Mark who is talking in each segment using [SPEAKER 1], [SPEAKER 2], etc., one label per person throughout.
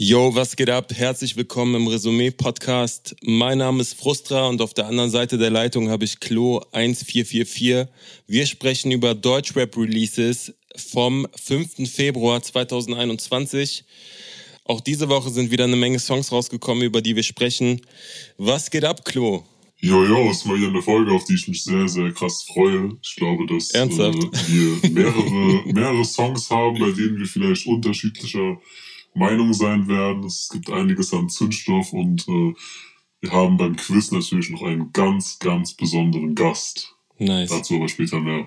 [SPEAKER 1] Yo, was geht ab? Herzlich willkommen im Resümee-Podcast. Mein Name ist Frustra und auf der anderen Seite der Leitung habe ich Klo 1444. Wir sprechen über Deutschrap-Releases vom 5. Februar 2021. Auch diese Woche sind wieder eine Menge Songs rausgekommen, über die wir sprechen. Was geht ab, Klo?
[SPEAKER 2] Jo, jo, ist mal wieder eine Folge, auf die ich mich sehr, sehr krass freue. Ich glaube, dass äh, wir mehrere, mehrere Songs haben, bei denen wir vielleicht unterschiedlicher Meinung sein werden. Es gibt einiges an Zündstoff und äh, wir haben beim Quiz natürlich noch einen ganz, ganz besonderen Gast. Nice. Dazu aber später mehr.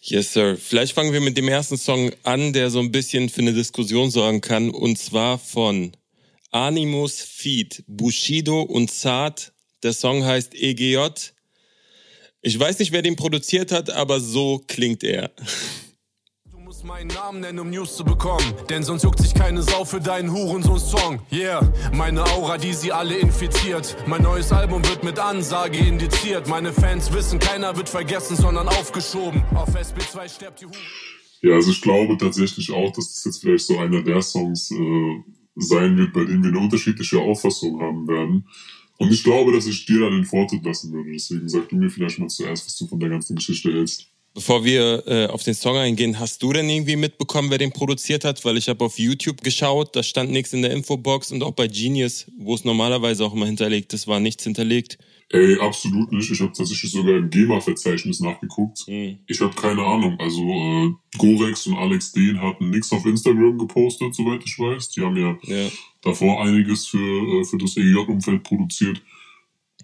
[SPEAKER 1] Yes, sir. Vielleicht fangen wir mit dem ersten Song an, der so ein bisschen für eine Diskussion sorgen kann. Und zwar von Animus Feed, Bushido und Zart. Der Song heißt EGJ. Ich weiß nicht, wer den produziert hat, aber so klingt er. meinen Namen nennen, um News zu bekommen. Denn sonst juckt sich keine Sau für deinen Hurensohn-Song. Yeah, meine Aura, die sie alle infiziert. Mein neues Album wird mit Ansage indiziert. Meine Fans wissen, keiner wird vergessen, sondern aufgeschoben. Auf SB2 stirbt die Hure.
[SPEAKER 2] Ja, also ich glaube tatsächlich auch, dass das jetzt vielleicht so einer der Songs äh, sein wird, bei denen wir eine unterschiedliche Auffassung haben werden. Und ich glaube, dass ich dir da den Vortritt lassen würde. Deswegen sag du mir vielleicht mal zuerst, was du von der ganzen Geschichte hältst. Bevor wir äh, auf den Song eingehen, hast du denn irgendwie mitbekommen, wer den produziert hat? Weil ich habe auf YouTube geschaut, da stand nichts in der Infobox und auch bei Genius, wo es normalerweise auch immer hinterlegt ist, war nichts hinterlegt. Ey, absolut nicht. Ich habe tatsächlich sogar im GEMA-Verzeichnis nachgeguckt. Mhm. Ich habe keine Ahnung. Also äh, Gorex und Alex Dehn hatten nichts auf Instagram gepostet, soweit ich weiß. Die haben ja, ja. davor einiges für, äh, für das EGJ-Umfeld produziert.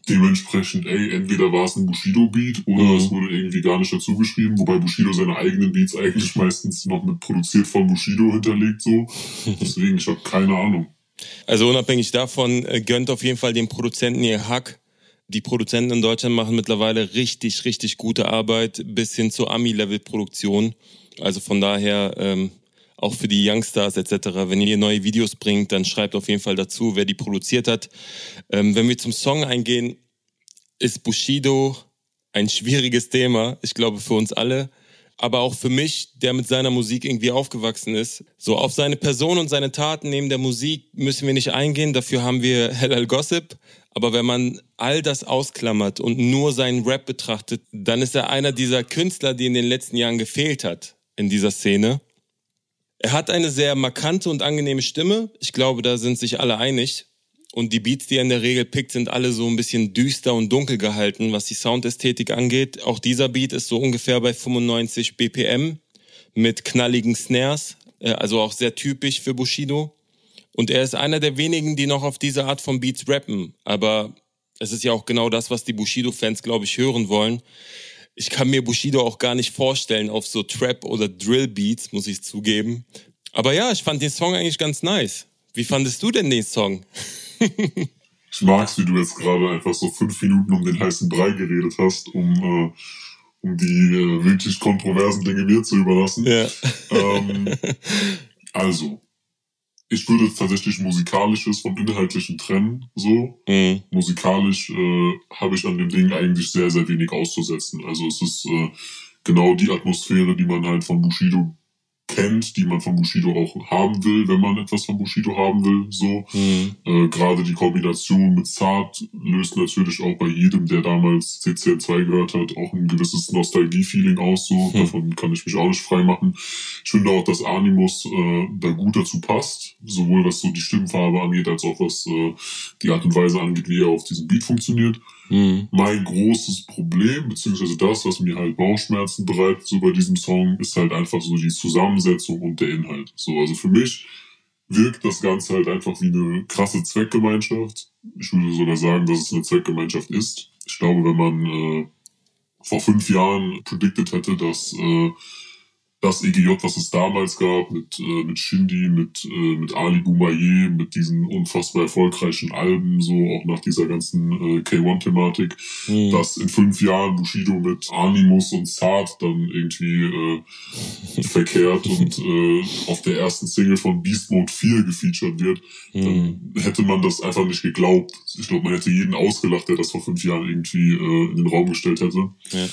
[SPEAKER 2] Dementsprechend, ey, entweder war es ein Bushido-Beat oder mhm. es wurde irgendwie gar nicht dazu geschrieben, wobei Bushido seine eigenen Beats eigentlich meistens noch mit produziert von Bushido hinterlegt, so. Deswegen, ich habe keine Ahnung.
[SPEAKER 1] Also unabhängig davon, äh, gönnt auf jeden Fall den Produzenten ihr Hack. Die Produzenten in Deutschland machen mittlerweile richtig, richtig gute Arbeit bis hin zur Ami-Level-Produktion. Also von daher, ähm, auch für die Youngstars etc. Wenn ihr neue Videos bringt, dann schreibt auf jeden Fall dazu, wer die produziert hat. Ähm, wenn wir zum Song eingehen, ist Bushido ein schwieriges Thema. Ich glaube für uns alle. Aber auch für mich, der mit seiner Musik irgendwie aufgewachsen ist. So auf seine Person und seine Taten neben der Musik müssen wir nicht eingehen. Dafür haben wir Hell Al Gossip. Aber wenn man all das ausklammert und nur seinen Rap betrachtet, dann ist er einer dieser Künstler, die in den letzten Jahren gefehlt hat in dieser Szene. Er hat eine sehr markante und angenehme Stimme. Ich glaube, da sind sich alle einig. Und die Beats, die er in der Regel pickt, sind alle so ein bisschen düster und dunkel gehalten, was die Soundästhetik angeht. Auch dieser Beat ist so ungefähr bei 95 BPM mit knalligen Snares, äh, also auch sehr typisch für Bushido. Und er ist einer der wenigen, die noch auf diese Art von Beats rappen. Aber es ist ja auch genau das, was die Bushido-Fans, glaube ich, hören wollen ich kann mir Bushido auch gar nicht vorstellen auf so Trap- oder Drill-Beats, muss ich zugeben. Aber ja, ich fand den Song eigentlich ganz nice. Wie fandest du denn den Song?
[SPEAKER 2] ich mag's, wie du jetzt gerade einfach so fünf Minuten um den heißen Brei geredet hast, um, äh, um die äh, wirklich kontroversen Dinge mir zu überlassen. Ja. Ähm, also, ich würde tatsächlich musikalisches vom inhaltlichen trennen, so. Mhm. Musikalisch äh, habe ich an dem Ding eigentlich sehr, sehr wenig auszusetzen. Also es ist äh, genau die Atmosphäre, die man halt von Bushido kennt, die man von Bushido auch haben will, wenn man etwas von Bushido haben will. So mhm. äh, gerade die Kombination mit Zart löst natürlich auch bei jedem, der damals CCN2 gehört hat, auch ein gewisses Nostalgie-Feeling aus. So mhm. davon kann ich mich auch nicht frei machen. Ich finde auch, dass Animus äh, da gut dazu passt, sowohl was so die Stimmfarbe angeht, als auch was äh, die Art und Weise angeht, wie er auf diesem Beat funktioniert. Mhm. Mein großes Problem, beziehungsweise das, was mir halt Bauchschmerzen bereitet, so bei diesem Song, ist halt einfach so die Zusammensetzung und der Inhalt. So, also für mich wirkt das Ganze halt einfach wie eine krasse Zweckgemeinschaft. Ich würde sogar sagen, dass es eine Zweckgemeinschaft ist. Ich glaube, wenn man äh, vor fünf Jahren predicted hätte, dass äh, das EGJ, was es damals gab, mit, äh, mit Shindy, mit, äh, mit Ali Boumaier, mit diesen unfassbar erfolgreichen Alben, so auch nach dieser ganzen äh, K1-Thematik, mhm. dass in fünf Jahren Bushido mit Animus und Saad dann irgendwie äh, verkehrt und äh, auf der ersten Single von Beast Mode 4 gefeatured wird, mhm. dann hätte man das einfach nicht geglaubt. Ich glaube, man hätte jeden ausgelacht, der das vor fünf Jahren irgendwie äh, in den Raum gestellt hätte. Ja.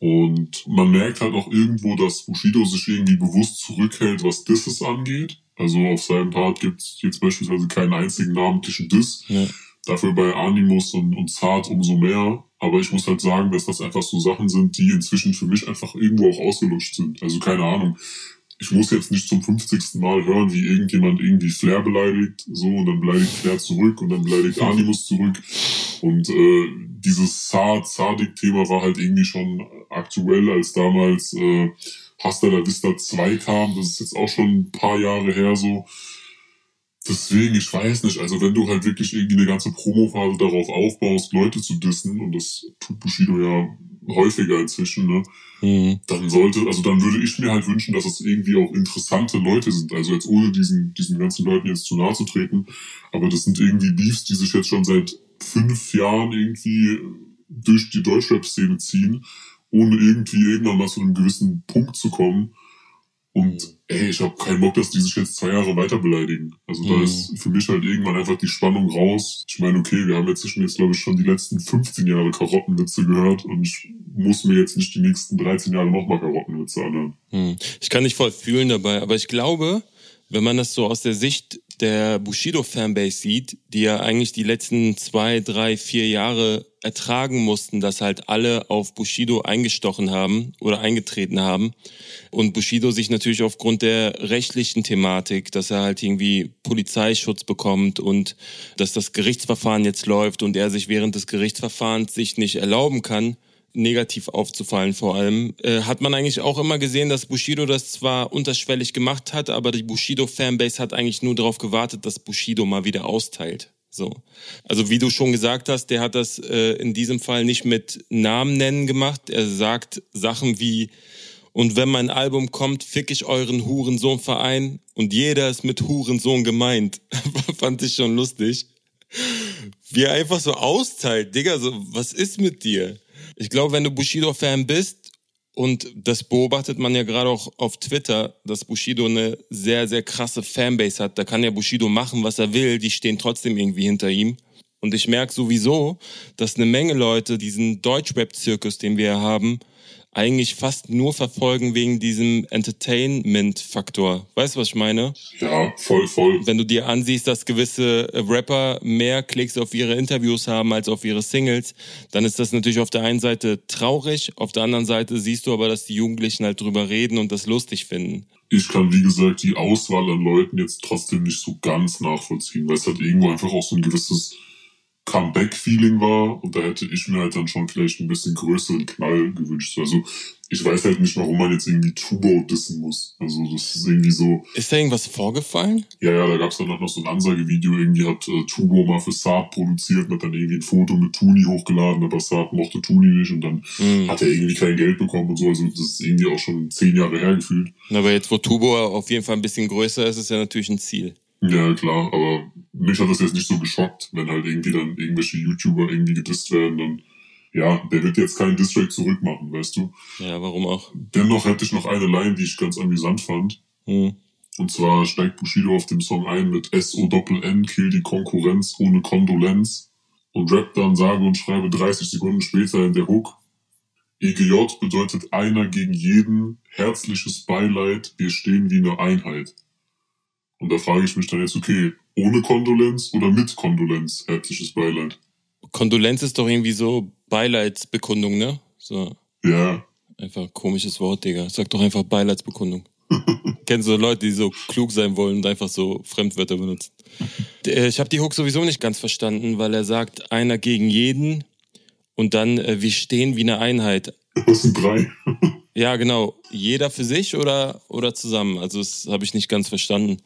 [SPEAKER 2] Und man merkt halt auch irgendwo, dass Bushido sich irgendwie bewusst zurückhält, was Disses angeht. Also auf seinem Part gibt es jetzt beispielsweise keinen einzigen namentlichen Diss. Ja. Dafür bei Animus und, und Zart umso mehr. Aber ich muss halt sagen, dass das einfach so Sachen sind, die inzwischen für mich einfach irgendwo auch ausgelutscht sind. Also keine Ahnung. Ich muss jetzt nicht zum 50. Mal hören, wie irgendjemand irgendwie Flair beleidigt, so, und dann beleidigt Flair zurück und dann beleidigt Animus zurück. Und äh, dieses Zart-Sadik-Thema war halt irgendwie schon aktuell, als damals äh, Hasta la Vista 2 kam. Das ist jetzt auch schon ein paar Jahre her so. Deswegen, ich weiß nicht, also wenn du halt wirklich irgendwie eine ganze Promophase darauf aufbaust, Leute zu dissen, und das tut Bushido ja häufiger inzwischen, ne, mhm. dann sollte, also dann würde ich mir halt wünschen, dass es irgendwie auch interessante Leute sind. Also jetzt ohne diesen, diesen ganzen Leuten jetzt zu nahe zu treten, aber das sind irgendwie Beefs, die sich jetzt schon seit fünf Jahren irgendwie durch die Deutschrap-Szene ziehen, ohne irgendwie irgendwann mal zu einem gewissen Punkt zu kommen. Und ey, ich habe keinen Bock, dass die sich jetzt zwei Jahre weiter beleidigen. Also da mhm. ist für mich halt irgendwann einfach die Spannung raus. Ich meine, okay, wir haben jetzt zwischen jetzt, glaube ich, schon die letzten 15 Jahre Karottenwitze gehört und ich muss mir jetzt nicht die nächsten 13 Jahre nochmal Karottenwitze anhören.
[SPEAKER 1] Mhm. Ich kann nicht voll fühlen dabei, aber ich glaube, wenn man das so aus der Sicht der Bushido-Fanbase sieht, die ja eigentlich die letzten zwei, drei, vier Jahre ertragen mussten, dass halt alle auf Bushido eingestochen haben oder eingetreten haben. Und Bushido sich natürlich aufgrund der rechtlichen Thematik, dass er halt irgendwie Polizeischutz bekommt und dass das Gerichtsverfahren jetzt läuft und er sich während des Gerichtsverfahrens sich nicht erlauben kann, negativ aufzufallen vor allem, äh, hat man eigentlich auch immer gesehen, dass Bushido das zwar unterschwellig gemacht hat, aber die Bushido-Fanbase hat eigentlich nur darauf gewartet, dass Bushido mal wieder austeilt. So. Also wie du schon gesagt hast, der hat das äh, in diesem Fall nicht mit Namen nennen gemacht. Er sagt Sachen wie, und wenn mein Album kommt, fick ich euren Hurensohn-Verein und jeder ist mit Hurensohn gemeint. Fand ich schon lustig. Wie er einfach so austeilt, Digga, so, was ist mit dir? Ich glaube, wenn du Bushido-Fan bist, und das beobachtet man ja gerade auch auf Twitter, dass Bushido eine sehr, sehr krasse Fanbase hat. Da kann ja Bushido machen, was er will. Die stehen trotzdem irgendwie hinter ihm. Und ich merke sowieso, dass eine Menge Leute diesen Deutschrap-Zirkus, den wir haben, eigentlich fast nur verfolgen wegen diesem Entertainment-Faktor. Weißt du, was ich meine?
[SPEAKER 2] Ja, voll, voll.
[SPEAKER 1] Wenn du dir ansiehst, dass gewisse Rapper mehr Klicks auf ihre Interviews haben als auf ihre Singles, dann ist das natürlich auf der einen Seite traurig, auf der anderen Seite siehst du aber, dass die Jugendlichen halt drüber reden und das lustig finden.
[SPEAKER 2] Ich kann, wie gesagt, die Auswahl an Leuten jetzt trotzdem nicht so ganz nachvollziehen, weil es halt irgendwo einfach auch so ein gewisses Comeback-Feeling war und da hätte ich mir halt dann schon vielleicht ein bisschen größeren Knall gewünscht. Also ich weiß halt nicht, warum man jetzt irgendwie Tubo dissen muss. Also das ist irgendwie so.
[SPEAKER 1] Ist da irgendwas vorgefallen?
[SPEAKER 2] Ja, ja, da gab es dann noch so ein Ansagevideo. Irgendwie hat äh, Tubo mal für Saat produziert und hat dann irgendwie ein Foto mit Tuni hochgeladen, aber Saat mochte Tuni nicht und dann mhm. hat er irgendwie kein Geld bekommen und so. Also das ist irgendwie auch schon zehn Jahre her gefühlt.
[SPEAKER 1] Aber jetzt, wo Tubo auf jeden Fall ein bisschen größer ist, ist ja natürlich ein Ziel.
[SPEAKER 2] Ja, klar, aber mich hat das jetzt nicht so geschockt, wenn halt irgendwie dann irgendwelche YouTuber irgendwie gedisst werden, dann, ja, der wird jetzt keinen Distrack zurückmachen, weißt du?
[SPEAKER 1] Ja, warum auch?
[SPEAKER 2] Dennoch hätte ich noch eine Line, die ich ganz amüsant fand. Hm. Und zwar steigt Bushido auf dem Song ein mit S-O-N-N, kill die Konkurrenz ohne Kondolenz. Und rappt dann sage und schreibe 30 Sekunden später in der Hook. EGJ bedeutet einer gegen jeden, herzliches Beileid, wir stehen wie eine Einheit. Und da frage ich mich dann jetzt, okay, ohne Kondolenz oder mit Kondolenz? Herzliches Beileid.
[SPEAKER 1] Kondolenz ist doch irgendwie so Beileidsbekundung, ne? So.
[SPEAKER 2] Ja.
[SPEAKER 1] Einfach komisches Wort, Digga. Sag doch einfach Beileidsbekundung. Kennst du Leute, die so klug sein wollen und einfach so Fremdwörter benutzen? Äh, ich habe die Hook sowieso nicht ganz verstanden, weil er sagt, einer gegen jeden und dann, äh, wir stehen wie eine Einheit.
[SPEAKER 2] Das sind drei.
[SPEAKER 1] Ja, genau. Jeder für sich oder, oder zusammen. Also das habe ich nicht ganz verstanden.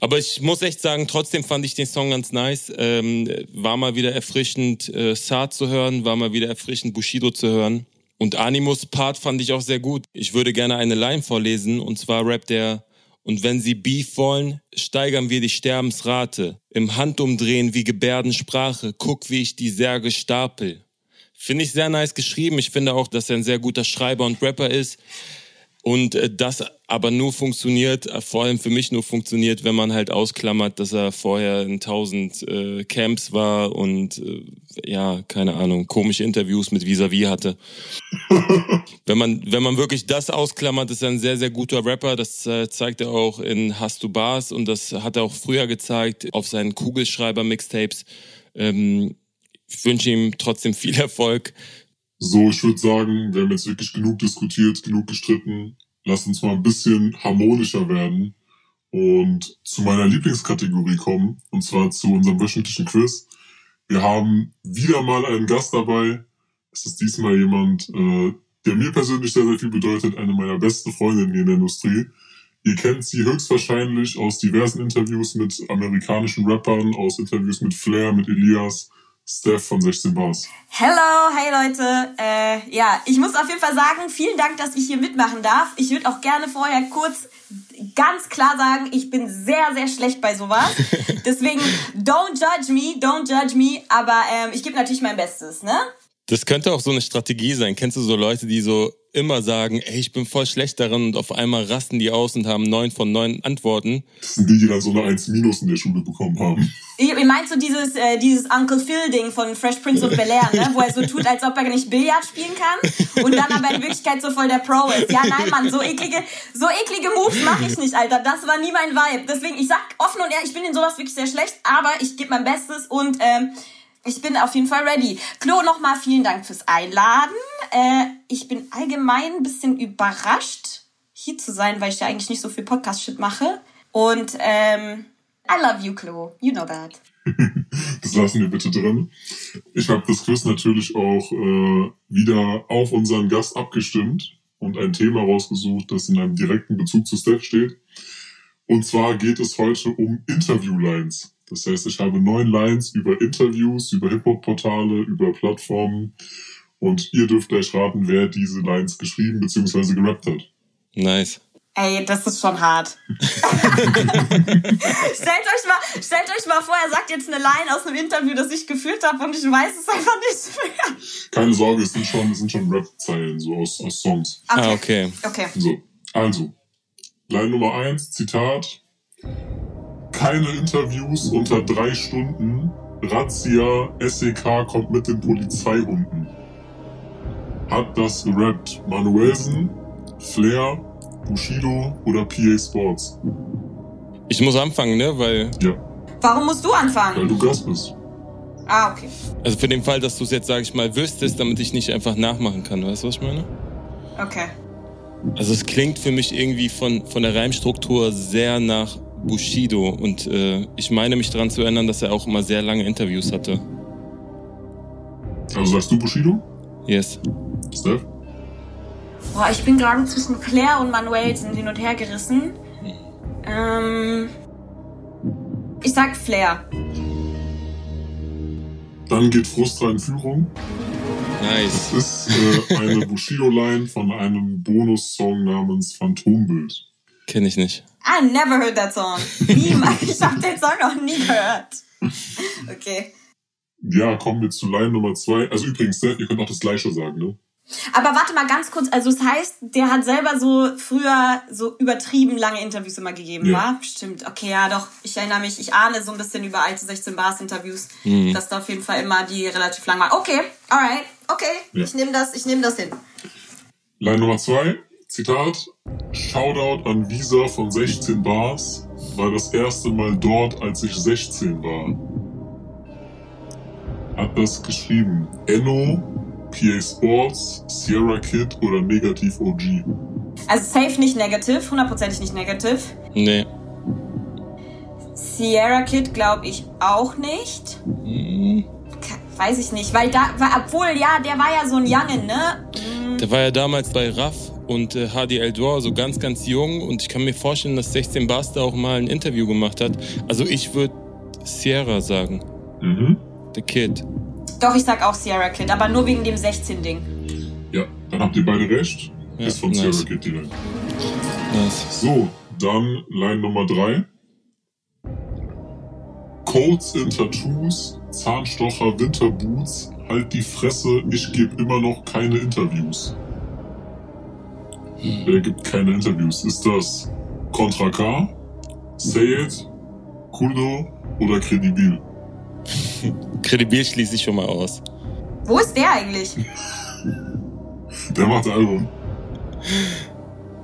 [SPEAKER 1] Aber ich muss echt sagen, trotzdem fand ich den Song ganz nice. Ähm, war mal wieder erfrischend, äh, Saad zu hören, war mal wieder erfrischend, Bushido zu hören. Und Animus Part fand ich auch sehr gut. Ich würde gerne eine Line vorlesen, und zwar rappt der und wenn sie Beef wollen, steigern wir die Sterbensrate. Im Handumdrehen wie Gebärdensprache, guck, wie ich die Särge stapel. Finde ich sehr nice geschrieben. Ich finde auch, dass er ein sehr guter Schreiber und Rapper ist. Und äh, das aber nur funktioniert, äh, vor allem für mich nur funktioniert, wenn man halt ausklammert, dass er vorher in tausend äh, Camps war und äh, ja, keine Ahnung, komische Interviews mit Vis-a-vis hatte. wenn man wenn man wirklich das ausklammert, ist er ein sehr sehr guter Rapper. Das äh, zeigt er auch in Hast du Bars und das hat er auch früher gezeigt auf seinen Kugelschreiber Mixtapes. Ähm, ich wünsche ihm trotzdem viel Erfolg.
[SPEAKER 2] So, ich würde sagen, wir haben jetzt wirklich genug diskutiert, genug gestritten. Lass uns mal ein bisschen harmonischer werden und zu meiner Lieblingskategorie kommen, und zwar zu unserem wöchentlichen Quiz. Wir haben wieder mal einen Gast dabei. Es ist diesmal jemand, äh, der mir persönlich sehr, sehr viel bedeutet, eine meiner besten Freundinnen in der Industrie. Ihr kennt sie höchstwahrscheinlich aus diversen Interviews mit amerikanischen Rappern, aus Interviews mit Flair, mit Elias, Steph von 16 Bars.
[SPEAKER 3] Hello, hey Leute. Äh, ja, ich muss auf jeden Fall sagen, vielen Dank, dass ich hier mitmachen darf. Ich würde auch gerne vorher kurz ganz klar sagen, ich bin sehr, sehr schlecht bei sowas. Deswegen, don't judge me, don't judge me. Aber ähm, ich gebe natürlich mein Bestes, ne?
[SPEAKER 1] Das könnte auch so eine Strategie sein. Kennst du so Leute, die so immer sagen, ey, ich bin voll schlecht daran und auf einmal rasten die aus und haben neun von neun Antworten.
[SPEAKER 2] Das sind die, die dann so eine 1 Minus in der Schule bekommen haben.
[SPEAKER 3] Ihr meint so dieses, äh, dieses Uncle Phil-Ding von Fresh Prince of Bel-Air, ne? wo er so tut, als ob er nicht Billard spielen kann und dann aber in Wirklichkeit so voll der Pro ist. Ja, nein, Mann, so eklige, so eklige Moves mache ich nicht, Alter. Das war nie mein Vibe. Deswegen, ich sag offen und ehrlich, ich bin in sowas wirklich sehr schlecht, aber ich gebe mein Bestes und ähm, ich bin auf jeden Fall ready. Klo, nochmal vielen Dank fürs Einladen. Äh, ich bin allgemein ein bisschen überrascht, hier zu sein, weil ich ja eigentlich nicht so viel Podcast-Shit mache. Und ähm, I love you, Klo. You know that.
[SPEAKER 2] das lassen wir bitte drin. Ich habe das Quiz natürlich auch äh, wieder auf unseren Gast abgestimmt und ein Thema rausgesucht, das in einem direkten Bezug zu Steph steht. Und zwar geht es heute um Interview-Lines. Das heißt, ich habe neun Lines über Interviews, über Hip-Hop-Portale, über Plattformen und ihr dürft gleich raten, wer diese Lines geschrieben bzw. gerappt hat.
[SPEAKER 1] Nice.
[SPEAKER 3] Ey, das ist schon hart. stellt euch mal, stellt euch mal vor, er sagt jetzt eine Line aus einem Interview, das ich geführt habe und ich weiß es einfach nicht mehr.
[SPEAKER 2] Keine Sorge, es sind schon, es sind schon Rap-Zeilen, so aus, aus Songs.
[SPEAKER 1] Okay. Ah, okay.
[SPEAKER 3] Okay.
[SPEAKER 2] So, also, Line Nummer eins, Zitat keine Interviews unter drei Stunden. Razzia, SEK kommt mit den Polizeihunden. Hat das gerappt Manuelsen, Flair, Bushido oder PA Sports?
[SPEAKER 1] Ich muss anfangen, ne? Weil.
[SPEAKER 2] Ja.
[SPEAKER 3] Warum musst du anfangen?
[SPEAKER 2] Weil du Gast bist.
[SPEAKER 3] Ah, okay.
[SPEAKER 1] Also für den Fall, dass du es jetzt, sag ich mal, wüsstest, damit ich nicht einfach nachmachen kann. Weißt du, was ich meine?
[SPEAKER 3] Okay.
[SPEAKER 1] Also es klingt für mich irgendwie von, von der Reimstruktur sehr nach Bushido und äh, ich meine mich daran zu erinnern, dass er auch immer sehr lange Interviews hatte.
[SPEAKER 2] Also sagst du Bushido?
[SPEAKER 1] Yes.
[SPEAKER 2] Steph?
[SPEAKER 3] Boah, ich bin gerade zwischen Claire und Manuelsen hin und her gerissen. Ähm, ich sag Flair.
[SPEAKER 2] Dann geht Frustra in Führung.
[SPEAKER 1] Nice.
[SPEAKER 2] Das ist äh, eine Bushido-Line von einem Bonus-Song namens Phantombild.
[SPEAKER 1] Kenne ich nicht.
[SPEAKER 3] I never heard that song. Niemals. ich habe den Song noch nie gehört. Okay.
[SPEAKER 2] Ja, kommen wir zu Line Nummer zwei. Also übrigens, Steph, ihr könnt auch das Gleiche sagen, ne?
[SPEAKER 3] Aber warte mal ganz kurz, also es das heißt, der hat selber so früher so übertrieben lange Interviews immer gegeben, ja. war? Stimmt, okay, ja doch. Ich erinnere mich, ich ahne so ein bisschen über alte 16 Bars Interviews, mhm. dass da auf jeden Fall immer die relativ lang waren. Okay, alright, okay, ja. ich nehme das, ich nehme das hin.
[SPEAKER 2] Line Nummer zwei. Zitat, Shoutout an Visa von 16 Bars, war das erste Mal dort, als ich 16 war. Hat das geschrieben Enno, PA Sports, Sierra Kid oder Negativ OG?
[SPEAKER 3] Also safe nicht negative, hundertprozentig nicht negative.
[SPEAKER 1] Nee.
[SPEAKER 3] Sierra Kid glaube ich auch nicht.
[SPEAKER 1] Mhm.
[SPEAKER 3] Weiß ich nicht, weil da, obwohl, ja, der war ja so ein Youngin, ne?
[SPEAKER 1] Der war ja damals bei Raff und äh, HDL Dor, so ganz, ganz jung. Und ich kann mir vorstellen, dass 16 Bars da auch mal ein Interview gemacht hat. Also ich würde Sierra sagen.
[SPEAKER 2] Mhm.
[SPEAKER 1] The Kid.
[SPEAKER 3] Doch, ich sag auch Sierra Kid, aber nur wegen dem 16-Ding.
[SPEAKER 2] Ja, dann habt ihr beide recht. Ja, ist von nice. Sierra Kid die Line.
[SPEAKER 1] Nice.
[SPEAKER 2] So, dann Line Nummer 3. Codes in Tattoos, Zahnstocher, Winterboots, halt die Fresse, ich gebe immer noch keine Interviews. Er gibt keine Interviews. Ist das Contra K, Sayed, Kurdo oder Credibil?
[SPEAKER 1] Credibil schließe ich schon mal aus.
[SPEAKER 3] Wo ist der eigentlich?
[SPEAKER 2] Der macht Album.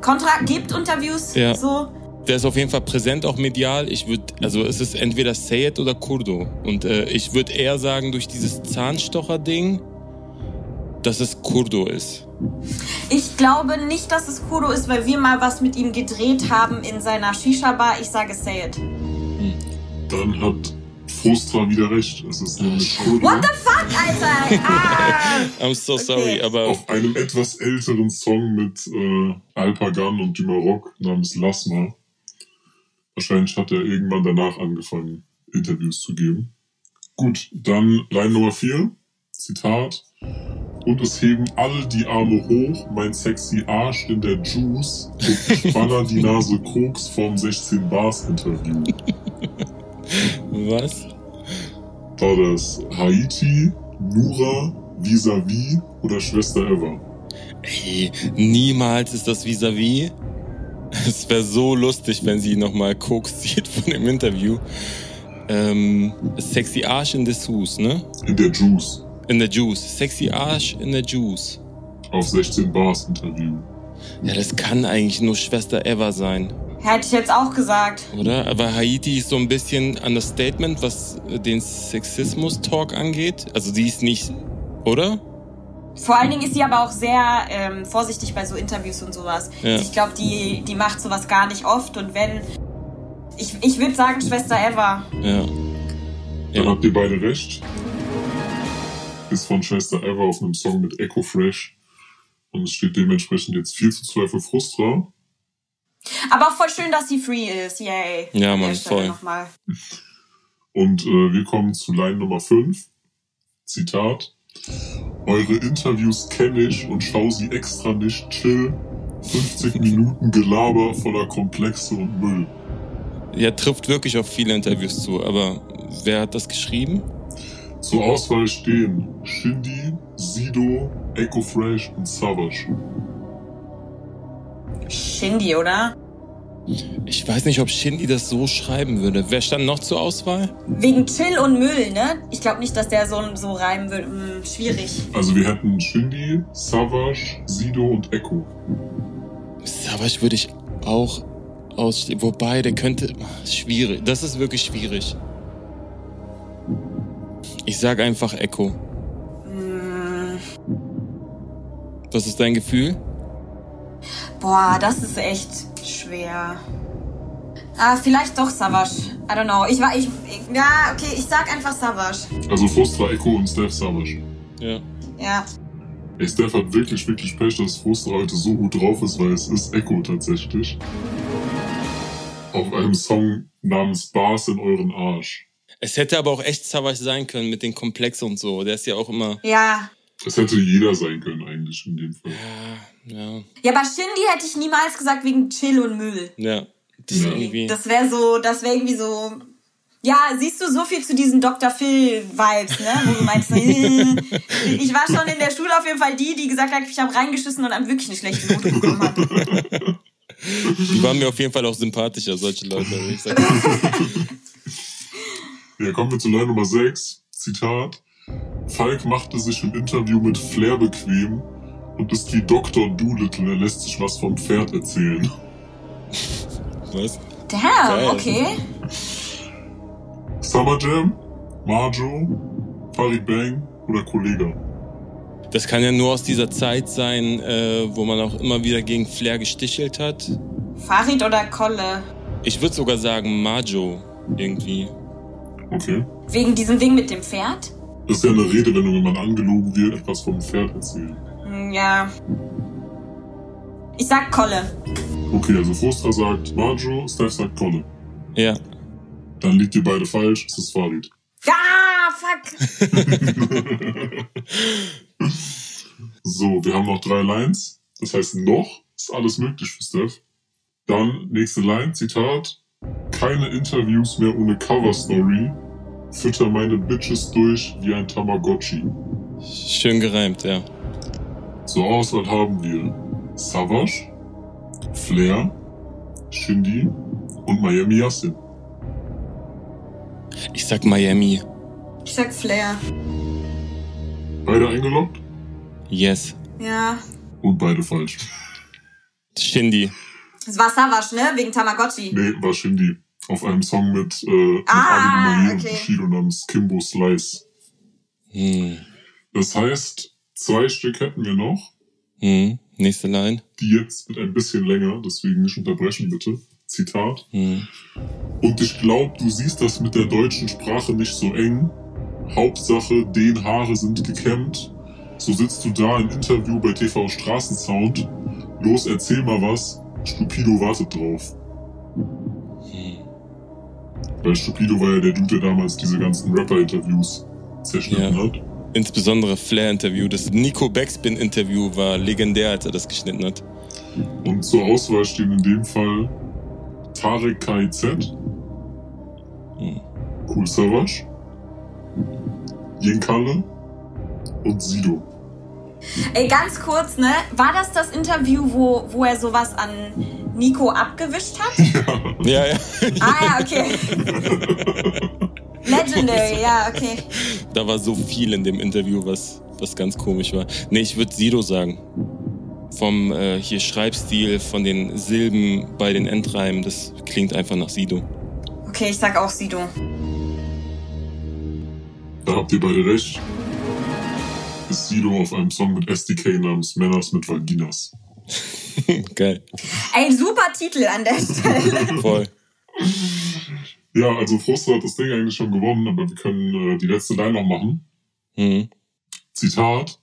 [SPEAKER 3] Contra gibt Interviews, ja. so.
[SPEAKER 1] Der ist auf jeden Fall präsent, auch medial. Ich würde, also es ist entweder Sayed oder Kurdo. Und äh, ich würde eher sagen, durch dieses Zahnstocher-Ding, dass es Kurdo ist.
[SPEAKER 3] Ich glaube nicht, dass es Kurdo ist, weil wir mal was mit ihm gedreht haben in seiner Shisha-Bar. Ich sage Sayed. Hm.
[SPEAKER 2] Dann hat Frustra wieder recht. Es ist nämlich Kurdo.
[SPEAKER 3] What the fuck, Alter? Ah.
[SPEAKER 1] I'm so sorry, okay. aber.
[SPEAKER 2] Auf einem etwas älteren Song mit äh, Alpagan und Dumaroc namens Lasma Wahrscheinlich hat er irgendwann danach angefangen, Interviews zu geben. Gut, dann Line Nummer 4, Zitat. Und es heben alle die Arme hoch, mein sexy Arsch in der Juice und baller die Nase Koks vorm 16 Bars Interview.
[SPEAKER 1] Was?
[SPEAKER 2] War das Haiti, Nura, Vis-a-vis oder Schwester Eva?
[SPEAKER 1] Ey, niemals ist das Vis-a-vis. -vis. Es wäre so lustig, wenn sie nochmal Koks sieht von dem Interview. Ähm, sexy Arsch in Juice, ne?
[SPEAKER 2] In der Juice.
[SPEAKER 1] In der Juice. Sexy Arsch in der Juice.
[SPEAKER 2] Auf 16 Bars Interview.
[SPEAKER 1] Ja, das kann eigentlich nur Schwester Eva sein.
[SPEAKER 3] Hätte ich jetzt auch gesagt.
[SPEAKER 1] Oder? Aber Haiti ist so ein bisschen an das Statement, was den Sexismus-Talk angeht. Also die ist nicht, oder?
[SPEAKER 3] Vor allen Dingen ist sie aber auch sehr ähm, vorsichtig bei so Interviews und sowas. Ja. Ich glaube, die, die macht sowas gar nicht oft. Und wenn. Ich, ich würde sagen, Schwester Eva.
[SPEAKER 1] Ja.
[SPEAKER 2] Dann habt ihr beide recht. Ist von Schwester Eva auf einem Song mit Echo Fresh. Und es steht dementsprechend jetzt 4 zu 2 für Frustra.
[SPEAKER 3] Aber auch voll schön, dass sie free ist. Yay.
[SPEAKER 1] Ja, man, voll.
[SPEAKER 2] Nochmal. Und äh, wir kommen zu Line Nummer 5. Zitat. Eure Interviews kenne ich und schau sie extra nicht. Chill. 50 Minuten Gelaber voller Komplexe und Müll.
[SPEAKER 1] Ja, trifft wirklich auf viele Interviews zu, aber wer hat das geschrieben?
[SPEAKER 2] Zur Auswahl stehen Shindy, Sido, Echo Fresh und Savage.
[SPEAKER 3] Shindy, oder?
[SPEAKER 1] Ich weiß nicht, ob Shindy das so schreiben würde. Wer stand noch zur Auswahl?
[SPEAKER 3] Wegen Chill und Müll, ne? Ich glaube nicht, dass der so, so reimen würde. Hm, schwierig.
[SPEAKER 2] Also wir hätten Shindy, Savage, Sido und Echo.
[SPEAKER 1] Savage würde ich auch ausstehen. Wobei, der könnte... Schwierig. Das ist wirklich schwierig. Ich sag einfach Echo. Hm. Was ist dein Gefühl?
[SPEAKER 3] Boah, das ist echt schwer. Ah, vielleicht doch Savage. I don't know. Ich war, ich, ich ja, okay, ich sag einfach Savage.
[SPEAKER 2] Also Frustra, Echo und Steph Savage.
[SPEAKER 1] Ja.
[SPEAKER 3] Ja.
[SPEAKER 2] Ey, Steph hat wirklich, wirklich Pech, dass Frustra heute so gut drauf ist, weil es ist Echo tatsächlich. Auf einem Song namens Bars in euren Arsch.
[SPEAKER 1] Es hätte aber auch echt Savage sein können mit den Komplex und so. Der ist ja auch immer.
[SPEAKER 3] Ja.
[SPEAKER 2] Es hätte jeder sein können, eigentlich in dem Fall.
[SPEAKER 1] Ja, ja.
[SPEAKER 3] Ja, aber Shindy hätte ich niemals gesagt wegen Chill und Müll.
[SPEAKER 1] Ja. Das, ja. Irgendwie...
[SPEAKER 3] das wäre so, das wäre irgendwie so. Ja, siehst du so viel zu diesen Dr. Phil-Vibes, ne? Wo du meinst, äh, ich war schon in der Schule auf jeden Fall die, die gesagt hat, ich habe reingeschissen und dann wirklich eine schlechte Note bekommen hat.
[SPEAKER 1] Die waren mir auf jeden Fall auch sympathischer, solche Leute. Ich sag
[SPEAKER 2] ja, kommen wir zu Line Nummer 6. Zitat. Falk machte sich im Interview mit Flair bequem und ist wie Dr. Doolittle, er lässt sich was vom Pferd erzählen.
[SPEAKER 1] Was?
[SPEAKER 3] Damn, Geil. okay.
[SPEAKER 2] Summer Jam, Marjo, Farid Bang oder Kollega?
[SPEAKER 1] Das kann ja nur aus dieser Zeit sein, äh, wo man auch immer wieder gegen Flair gestichelt hat.
[SPEAKER 3] Farid oder Kolle?
[SPEAKER 1] Ich würde sogar sagen Marjo irgendwie.
[SPEAKER 2] Okay.
[SPEAKER 3] Wegen diesem Ding mit dem Pferd?
[SPEAKER 2] Das ist ja eine Redewendung, wenn man angelogen wird, etwas vom Pferd erzählen.
[SPEAKER 3] Hm, ja. Ich sag Kolle.
[SPEAKER 2] Okay, also Frustra sagt Marjo, Steph sagt Kolle.
[SPEAKER 1] Ja.
[SPEAKER 2] Dann liegt ihr beide falsch, es ist Farid.
[SPEAKER 3] Ah, fuck!
[SPEAKER 2] so, wir haben noch drei Lines. Das heißt, noch ist alles möglich für Steph. Dann nächste Line, Zitat. Keine Interviews mehr ohne Cover Story fütter meine Bitches durch wie ein Tamagotchi.
[SPEAKER 1] Schön gereimt, ja.
[SPEAKER 2] Zur Auswahl haben wir Savage, Flair, Shindy und Miami Yassin.
[SPEAKER 1] Ich sag Miami.
[SPEAKER 3] Ich sag Flair.
[SPEAKER 2] Beide eingeloggt?
[SPEAKER 1] Yes.
[SPEAKER 3] Ja.
[SPEAKER 2] Und beide falsch.
[SPEAKER 1] Shindy.
[SPEAKER 3] Das war Savage, ne? Wegen Tamagotchi.
[SPEAKER 2] Nee, war Shindy. Auf einem Song mit, äh, mit
[SPEAKER 3] Ah,
[SPEAKER 2] Ali Mali und
[SPEAKER 3] okay.
[SPEAKER 2] Bushido namens Kimbo Slice.
[SPEAKER 1] Hm.
[SPEAKER 2] Das heißt, zwei Stück hätten wir noch,
[SPEAKER 1] Hm. Nächste Line.
[SPEAKER 2] die jetzt mit ein bisschen länger, deswegen nicht unterbrechen bitte. Zitat.
[SPEAKER 1] Hm.
[SPEAKER 2] Und ich glaube, du siehst das mit der deutschen Sprache nicht so eng. Hauptsache, den Haare sind gekämmt. So sitzt du da im Interview bei TV Straßensound. Los, erzähl mal was. Stupido wartet drauf.
[SPEAKER 1] Hm.
[SPEAKER 2] Weil Stupido war ja der Dude, der damals diese ganzen Rapper-Interviews zerschnitten
[SPEAKER 1] Ja.
[SPEAKER 2] hat.
[SPEAKER 1] Insbesondere Flair-Interview. Das Nico Backspin-Interview war legendär, als er das geschnitten hat.
[SPEAKER 2] Und zur Auswahl stehen in dem Fall Tarek KIZ,
[SPEAKER 1] Hm.
[SPEAKER 2] Cool Savage, Jinkalle und Sido.
[SPEAKER 3] Ey, ganz kurz, ne? War das das Interview, wo, wo er sowas an Nico abgewischt hat?
[SPEAKER 1] Ja, ja.
[SPEAKER 3] ah ja, okay. Legendary, ja, okay.
[SPEAKER 1] Da war so viel in dem Interview, was, was ganz komisch war. Nee, ich würde Sido sagen. Vom äh, hier Schreibstil, von den Silben bei den Endreimen, das klingt einfach nach Sido.
[SPEAKER 3] Okay, ich sag auch Sido.
[SPEAKER 2] Da habt ihr beide recht. Ist Sido auf einem Song mit SDK namens Männers mit Vaginas.
[SPEAKER 1] Geil.
[SPEAKER 3] Ey, super Titel an der Stelle.
[SPEAKER 1] Voll.
[SPEAKER 2] Ja, also Frust hat das Ding eigentlich schon gewonnen, aber wir können äh, die letzte Line noch machen.
[SPEAKER 1] Mhm.
[SPEAKER 2] Zitat.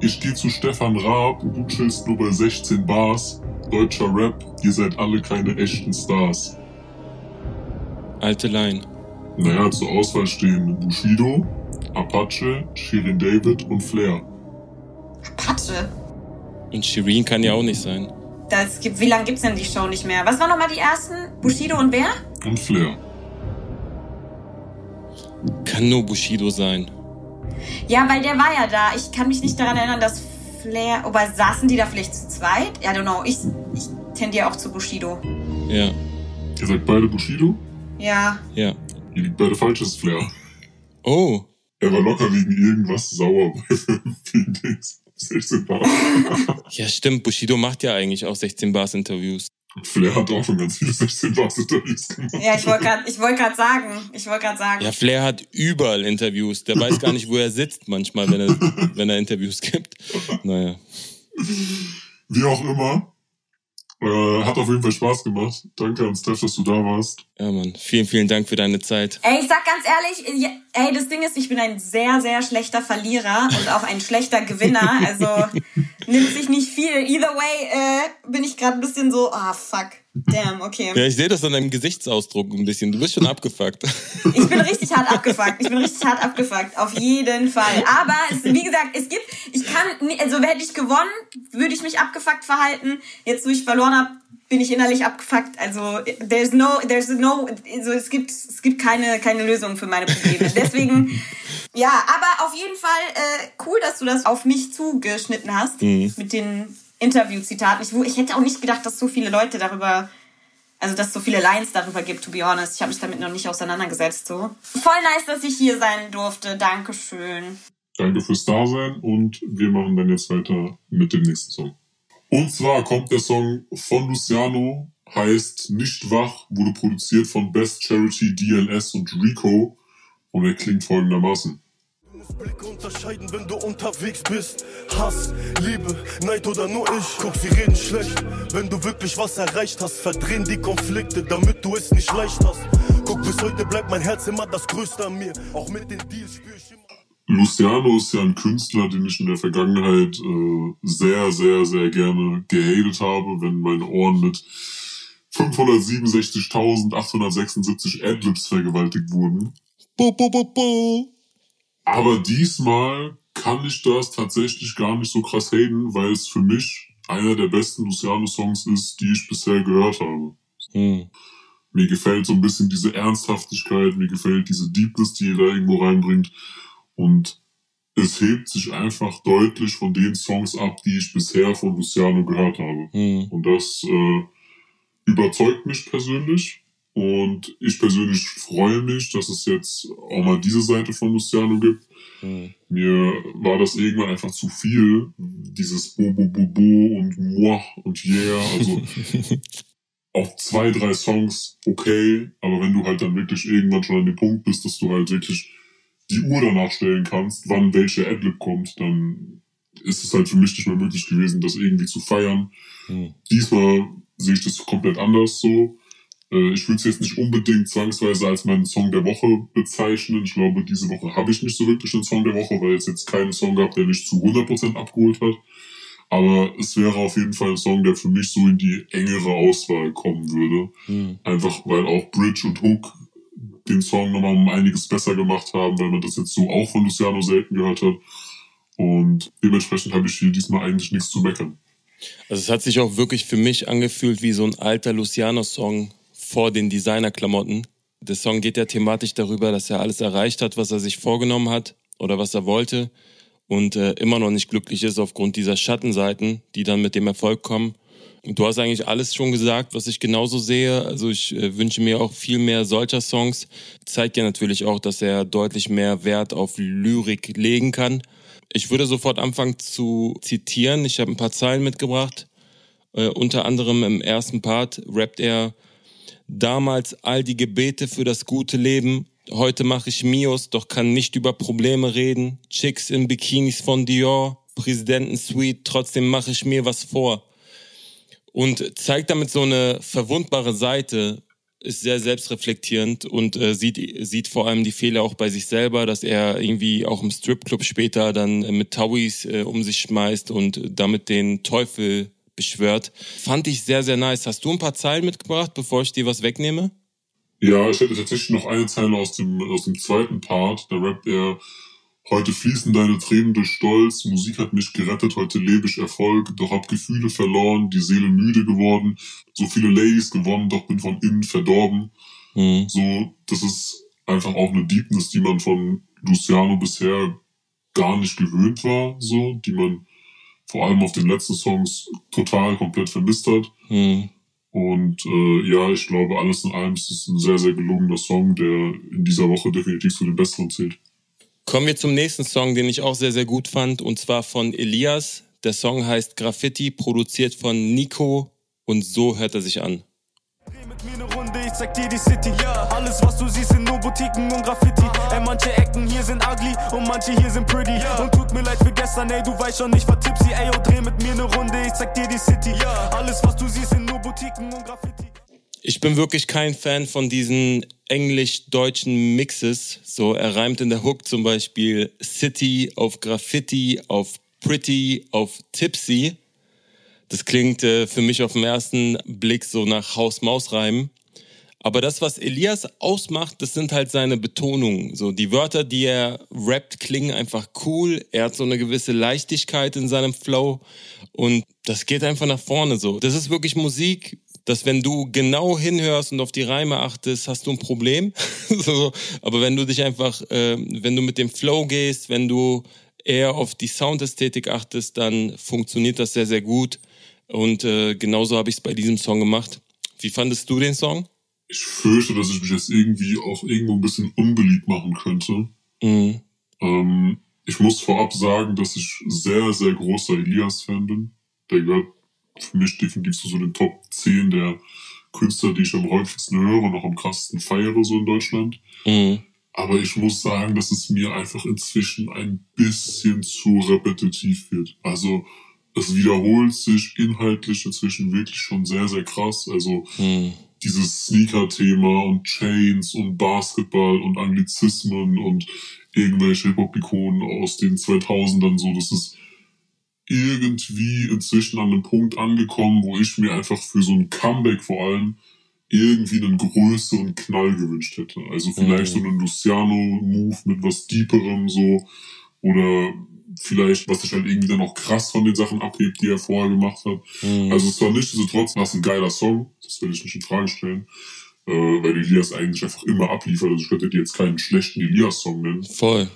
[SPEAKER 2] Ich gehe zu Stefan Raab, du chillst nur bei 16 Bars. Deutscher Rap, ihr seid alle keine echten Stars.
[SPEAKER 1] Alte Line.
[SPEAKER 2] Naja, zur Auswahl stehen Bushido, Apache, Shirin David und Flair.
[SPEAKER 3] Patsche.
[SPEAKER 1] Und Shireen kann ja auch nicht sein.
[SPEAKER 3] Das gibt, wie lange gibt's denn die Show nicht mehr? Was waren nochmal die ersten? Bushido und wer?
[SPEAKER 2] Und Flair.
[SPEAKER 1] Kann nur Bushido sein.
[SPEAKER 3] Ja, weil der war ja da. Ich kann mich nicht daran erinnern, dass Flair. Aber saßen die da vielleicht zu zweit? I don't know. Ich, ich tendiere auch zu Bushido.
[SPEAKER 1] Ja,
[SPEAKER 2] Ihr sagt beide Bushido?
[SPEAKER 3] Ja.
[SPEAKER 1] ja.
[SPEAKER 2] Ihr liegt beide falsch, ist Flair.
[SPEAKER 1] Oh,
[SPEAKER 2] Er war locker wegen irgendwas sauer bei wegen Dings. 16 Bars.
[SPEAKER 1] ja stimmt. Bushido macht ja eigentlich auch 16 Bars Interviews.
[SPEAKER 2] Flair hat auch schon ganz viele 16 Bars Interviews gemacht.
[SPEAKER 3] Ja, ich wollte gerade wollt sagen. Ich wollte gerade sagen.
[SPEAKER 1] Ja, Flair hat überall Interviews. Der weiß gar nicht, wo er sitzt manchmal, wenn er, wenn er Interviews gibt. Naja.
[SPEAKER 2] Wie auch immer. Äh, hat auf jeden Fall Spaß gemacht. Danke an Steph, dass du da warst.
[SPEAKER 1] Ja, Mann. Vielen, vielen Dank für deine Zeit.
[SPEAKER 3] Ey, ich sag ganz ehrlich, ey, das Ding ist, ich bin ein sehr, sehr schlechter Verlierer und auch ein schlechter Gewinner. Also nimmt sich nicht viel. Either way äh, bin ich gerade ein bisschen so, ah fuck, damn, okay.
[SPEAKER 1] Ja, ich sehe das an deinem Gesichtsausdruck ein bisschen. Du bist schon abgefuckt.
[SPEAKER 3] Ich bin richtig hart abgefuckt. Ich bin richtig hart abgefuckt. Auf jeden Fall. Aber es, wie gesagt, es gibt, ich kann, also hätte ich gewonnen, würde ich mich abgefuckt verhalten. Jetzt, wo ich verloren habe, bin ich innerlich abgefuckt. Also, there's no, there's no, also es gibt, es gibt keine, keine Lösung für meine Probleme. Deswegen, ja, aber auf jeden Fall äh, cool, dass du das auf mich zugeschnitten hast mit den Interview-Zitaten. Ich, ich hätte auch nicht gedacht, dass so viele Leute darüber also, dass es so viele Lines darüber gibt, to be honest. Ich habe mich damit noch nicht auseinandergesetzt, so. Voll nice, dass ich hier sein durfte. Dankeschön.
[SPEAKER 2] Danke fürs Dasein und wir machen dann jetzt weiter mit dem nächsten Song. Und zwar kommt der Song von Luciano, heißt Nicht wach, wurde produziert von Best Charity, DLS und Rico und er klingt folgendermaßen.
[SPEAKER 4] Blicke unterscheiden, wenn du unterwegs bist. Hass, Liebe, Neid oder nur ich. Guck, sie reden schlecht. Wenn du wirklich was erreicht hast, verdrehen die Konflikte, damit du es nicht leicht hast. Guck, bis heute bleibt mein Herz immer das Größte an mir. Auch mit den Deals spür ich immer.
[SPEAKER 2] Luciano ist ja ein Künstler, den ich in der Vergangenheit äh, sehr, sehr, sehr gerne gehatet habe, wenn meine Ohren mit 567.876 Adlibs vergewaltigt wurden.
[SPEAKER 1] Bo, bo, bo, bo.
[SPEAKER 2] Aber diesmal kann ich das tatsächlich gar nicht so krass haten, weil es für mich einer der besten Luciano-Songs ist, die ich bisher gehört habe.
[SPEAKER 1] Hm.
[SPEAKER 2] Mir gefällt so ein bisschen diese Ernsthaftigkeit, mir gefällt diese Deepness, die er da irgendwo reinbringt. Und es hebt sich einfach deutlich von den Songs ab, die ich bisher von Luciano gehört habe. Mhm. Und das äh, überzeugt mich persönlich. Und ich persönlich freue mich, dass es jetzt auch mal diese Seite von Luciano gibt. Mhm. Mir war das irgendwann einfach zu viel, dieses Bo, Bo, Bo, Bo und Moi und Yeah. Also auf zwei, drei Songs okay, aber wenn du halt dann wirklich irgendwann schon an dem Punkt bist, dass du halt wirklich die Uhr danach stellen kannst, wann welche Adlib kommt, dann ist es halt für mich nicht mehr möglich gewesen, das irgendwie zu feiern. Mhm. Diesmal sehe ich das komplett anders so. Äh, ich würde es jetzt nicht unbedingt zwangsweise als meinen Song der Woche bezeichnen. Ich glaube, diese Woche habe ich nicht so wirklich einen Song der Woche, weil es jetzt keinen Song gab, der mich zu 100% abgeholt hat. Aber es wäre auf jeden Fall ein Song, der für mich so in die engere Auswahl kommen würde. Mhm. Einfach weil auch Bridge und Hook den Song nochmal um einiges besser gemacht haben, weil man das jetzt so auch von Luciano selten gehört hat. Und dementsprechend habe ich hier diesmal eigentlich nichts zu meckern.
[SPEAKER 1] Also es hat sich auch wirklich für mich angefühlt wie so ein alter Luciano-Song vor den Designerklamotten. Der Song geht ja thematisch darüber, dass er alles erreicht hat, was er sich vorgenommen hat oder was er wollte und äh, immer noch nicht glücklich ist aufgrund dieser Schattenseiten, die dann mit dem Erfolg kommen. Und du hast eigentlich alles schon gesagt, was ich genauso sehe. Also ich äh, wünsche mir auch viel mehr solcher Songs. Zeigt ja natürlich auch, dass er deutlich mehr Wert auf Lyrik legen kann. Ich würde sofort anfangen zu zitieren. Ich habe ein paar Zeilen mitgebracht. Äh, unter anderem im ersten Part rappt er damals all die Gebete für das gute Leben. Heute mache ich Mios, doch kann nicht über Probleme reden. Chicks in Bikinis von Dior, Präsidenten Suite, trotzdem mache ich mir was vor und zeigt damit so eine verwundbare Seite, ist sehr selbstreflektierend und äh, sieht, sieht vor allem die Fehler auch bei sich selber, dass er irgendwie auch im Stripclub später dann mit Tauis äh, um sich schmeißt und damit den Teufel beschwört. Fand ich sehr, sehr nice. Hast du ein paar Zeilen mitgebracht, bevor ich dir was wegnehme?
[SPEAKER 2] Ja, ich hätte tatsächlich noch eine Zeile aus dem, aus dem zweiten Part. Da rappt er, Heute fließen deine Tränen durch Stolz, Musik hat mich gerettet, heute lebe ich Erfolg, doch hab Gefühle verloren, die Seele müde geworden, so viele Ladies gewonnen, doch bin von innen verdorben. Mhm. So, das ist einfach auch eine Deepness, die man von Luciano bisher gar nicht gewöhnt war, so, die man vor allem auf den letzten Songs total komplett vermisst hat. Mhm. Und äh, ja, ich glaube, alles in allem ist es ein sehr, sehr gelungener Song, der in dieser Woche definitiv zu den besseren zählt.
[SPEAKER 1] Kommen wir zum nächsten Song, den ich auch sehr, sehr gut fand, und zwar von Elias. Der Song heißt Graffiti, produziert von Nico und so hört er sich an. Ich zeig dir die City, ja. Alles, was du siehst, sind nur Boutiquen und Graffiti. Ey, manche Ecken hier sind ugly und manche hier sind pretty. Und tut mir leid für gestern, ey, du weißt schon, ich war tipsy. Ey, oh, dreh mit mir ne Runde, ich zeig dir die City, ja. Alles, was du siehst, sind nur Boutiquen und Graffiti. Ich bin wirklich kein Fan von diesen englisch-deutschen Mixes. So, er reimt in der Hook zum Beispiel City auf Graffiti, auf Pretty, auf Tipsy. Das klingt äh, für mich auf den ersten Blick so nach Haus-Maus-Reimen. Aber das, was Elias ausmacht, das sind halt seine Betonungen. So, die Wörter, die er rappt, klingen einfach cool. Er hat so eine gewisse Leichtigkeit in seinem Flow. Und das geht einfach nach vorne so. Das ist wirklich Musik, dass wenn du genau hinhörst und auf die Reime achtest, hast du ein Problem. so, aber wenn du dich einfach, äh, wenn du mit dem Flow gehst, wenn du eher auf die Soundästhetik achtest, dann funktioniert das sehr, sehr gut. Und äh, genauso habe ich es bei diesem Song gemacht. Wie fandest du den Song?
[SPEAKER 2] Ich fürchte, dass ich mich jetzt irgendwie auch irgendwo ein bisschen unbeliebt machen könnte. Mhm. Ähm, ich muss vorab sagen, dass ich sehr, sehr großer Elias-Fan bin. Der gehört für mich definitiv so, so den Top 10 der Künstler, die ich am häufigsten höre und auch am krassesten feiere, so in Deutschland. Mhm. Aber ich muss sagen, dass es mir einfach inzwischen ein bisschen zu repetitiv wird. Also es wiederholt sich inhaltlich inzwischen wirklich schon sehr, sehr krass. Also mhm. Dieses Sneaker-Thema und Chains und Basketball und Anglizismen und irgendwelche Hip-Hop-Ikonen aus den 2000ern so, das ist irgendwie inzwischen an einem Punkt angekommen, wo ich mir einfach für so ein Comeback vor allem irgendwie einen größeren Knall gewünscht hätte. Also vielleicht mhm. so einen Luciano-Move mit was Deeperem so oder vielleicht, was sich halt irgendwie dann auch krass von den Sachen abhebt, die er vorher gemacht hat. Mhm. Also es war nicht so trotzdem was ein geiler Song, das will ich nicht in Frage stellen, äh, weil Elias eigentlich einfach immer abliefert. Also ich könnte dir jetzt keinen schlechten Elias-Song nennen.
[SPEAKER 1] Voll.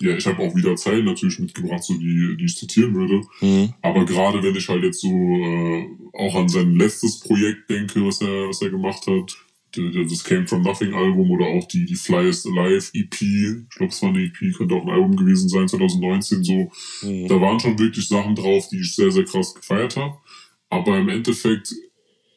[SPEAKER 2] ja, ich habe auch wieder Zeilen natürlich mitgebracht, so die, die ich zitieren würde. Mhm. Aber gerade wenn ich halt jetzt so äh, auch an sein letztes Projekt denke, was er, was er gemacht hat, das Came From Nothing Album oder auch die, die Fly is Alive EP, ich glaube, es war eine EP, könnte auch ein Album gewesen sein, 2019, so. Mhm. Da waren schon wirklich Sachen drauf, die ich sehr, sehr krass gefeiert habe. Aber im Endeffekt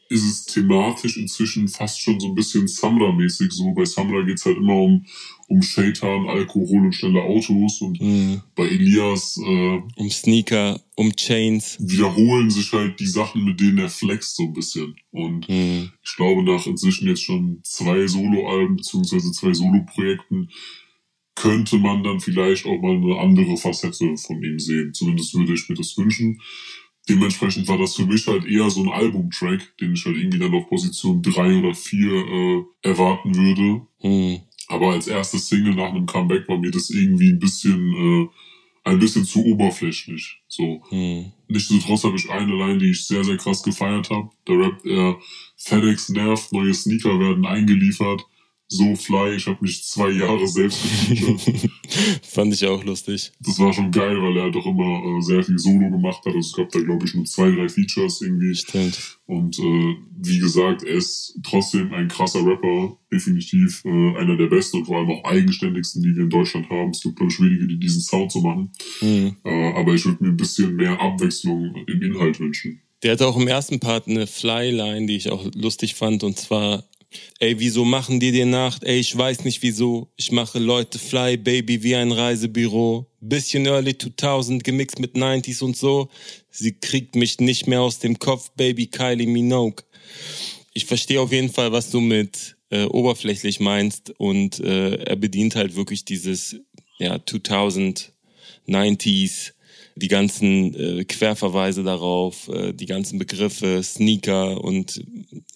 [SPEAKER 2] ist es thematisch inzwischen fast schon so ein bisschen Samra-mäßig so. Bei Samra geht's halt immer um, um Shaitan, Alkohol und schnelle Autos und mhm. bei Elias äh,
[SPEAKER 1] um Sneaker, um Chains.
[SPEAKER 2] Wiederholen sich halt die Sachen, mit denen er flext so ein bisschen. Und mhm. ich glaube, nach inzwischen jetzt schon zwei Soloalben beziehungsweise zwei Soloprojekten könnte man dann vielleicht auch mal eine andere Facette von ihm sehen. Zumindest würde ich mir das wünschen dementsprechend war das für mich halt eher so ein Albumtrack, den ich halt irgendwie dann auf Position drei oder vier äh, erwarten würde. Mhm. Aber als erstes Single nach einem Comeback war mir das irgendwie ein bisschen, äh, ein bisschen zu oberflächlich. So. Mhm. Nichtsdestotrotz habe ich eine Line, die ich sehr, sehr krass gefeiert habe. Da rappt er, FedEx nervt, neue Sneaker werden eingeliefert so fly. Ich habe mich zwei Jahre selbst gefeatured.
[SPEAKER 1] Fand ich auch lustig.
[SPEAKER 2] Das war schon geil, weil er doch immer äh, sehr viel Solo gemacht hat. Also es gab da, glaube ich, nur zwei, drei Features irgendwie. Stimmt. Und äh, wie gesagt, er ist trotzdem ein krasser Rapper. Definitiv äh, einer der besten und vor allem auch eigenständigsten, die wir in Deutschland haben. Es gibt, glaube ich, wenige, die diesen Sound so machen. Mhm. Äh, aber ich würde mir ein bisschen mehr Abwechslung im Inhalt wünschen.
[SPEAKER 1] Der hatte auch im ersten Part eine Fly-Line, die ich auch lustig fand. Und zwar Ey, wieso machen die dir Nacht? Ey, ich weiß nicht wieso. Ich mache Leute fly, Baby, wie ein Reisebüro. Bisschen Early 2000 gemixt mit 90s und so. Sie kriegt mich nicht mehr aus dem Kopf, Baby Kylie Minogue. Ich verstehe auf jeden Fall, was du mit äh, oberflächlich meinst und äh, er bedient halt wirklich dieses ja 2000 90s die ganzen äh, Querverweise darauf, äh, die ganzen Begriffe, Sneaker und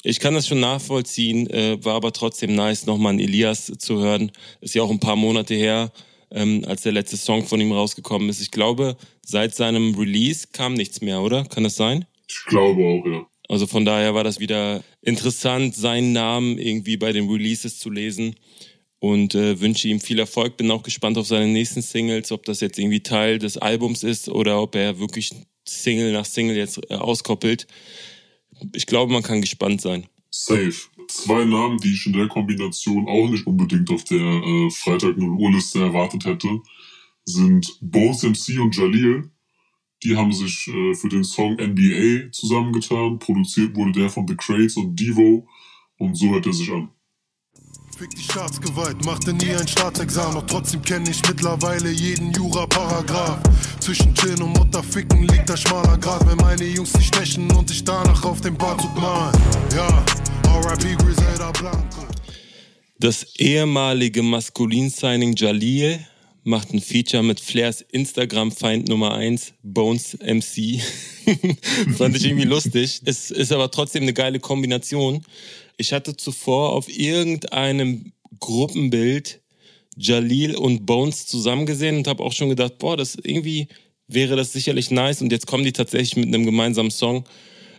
[SPEAKER 1] ich kann das schon nachvollziehen, äh, war aber trotzdem nice, nochmal einen Elias zu hören. Ist ja auch ein paar Monate her, ähm, als der letzte Song von ihm rausgekommen ist. Ich glaube, seit seinem Release kam nichts mehr, oder? Kann das sein?
[SPEAKER 2] Ich glaube auch, ja.
[SPEAKER 1] Also von daher war das wieder interessant, seinen Namen irgendwie bei den Releases zu lesen und äh, wünsche ihm viel Erfolg. Bin auch gespannt auf seine nächsten Singles, ob das jetzt irgendwie Teil des Albums ist oder ob er wirklich Single nach Single jetzt äh, auskoppelt. Ich glaube, man kann gespannt sein.
[SPEAKER 2] Safe. Zwei Namen, die ich in der Kombination auch nicht unbedingt auf der äh, Freitag 0 Uhr Liste erwartet hätte, sind Bones MC und Jalil. Die haben sich äh, für den Song NBA zusammengetan. Produziert wurde der von The Crates und Devo. Und so hört er sich an. Fick die Staatsgewalt, machte nie ein Staatsexamen, doch trotzdem kenne ich mittlerweile jeden Jura-Paragraph. Zwischen Chin und Mutterficken liegt der schmaler Grat, wenn meine Jungs sich stechen und ich danach auf dem Barzug malen. Ja, R.I.P. Griselda Blanco.
[SPEAKER 1] Das ehemalige Maskulin-Signing Jalil macht ein Feature mit Flairs Instagram-Feind Nummer 1, Bones MC. Fand ich irgendwie lustig. Es ist aber trotzdem eine geile Kombination. Ich hatte zuvor auf irgendeinem Gruppenbild Jalil und Bones zusammen gesehen und habe auch schon gedacht, boah, das irgendwie wäre das sicherlich nice. Und jetzt kommen die tatsächlich mit einem gemeinsamen Song.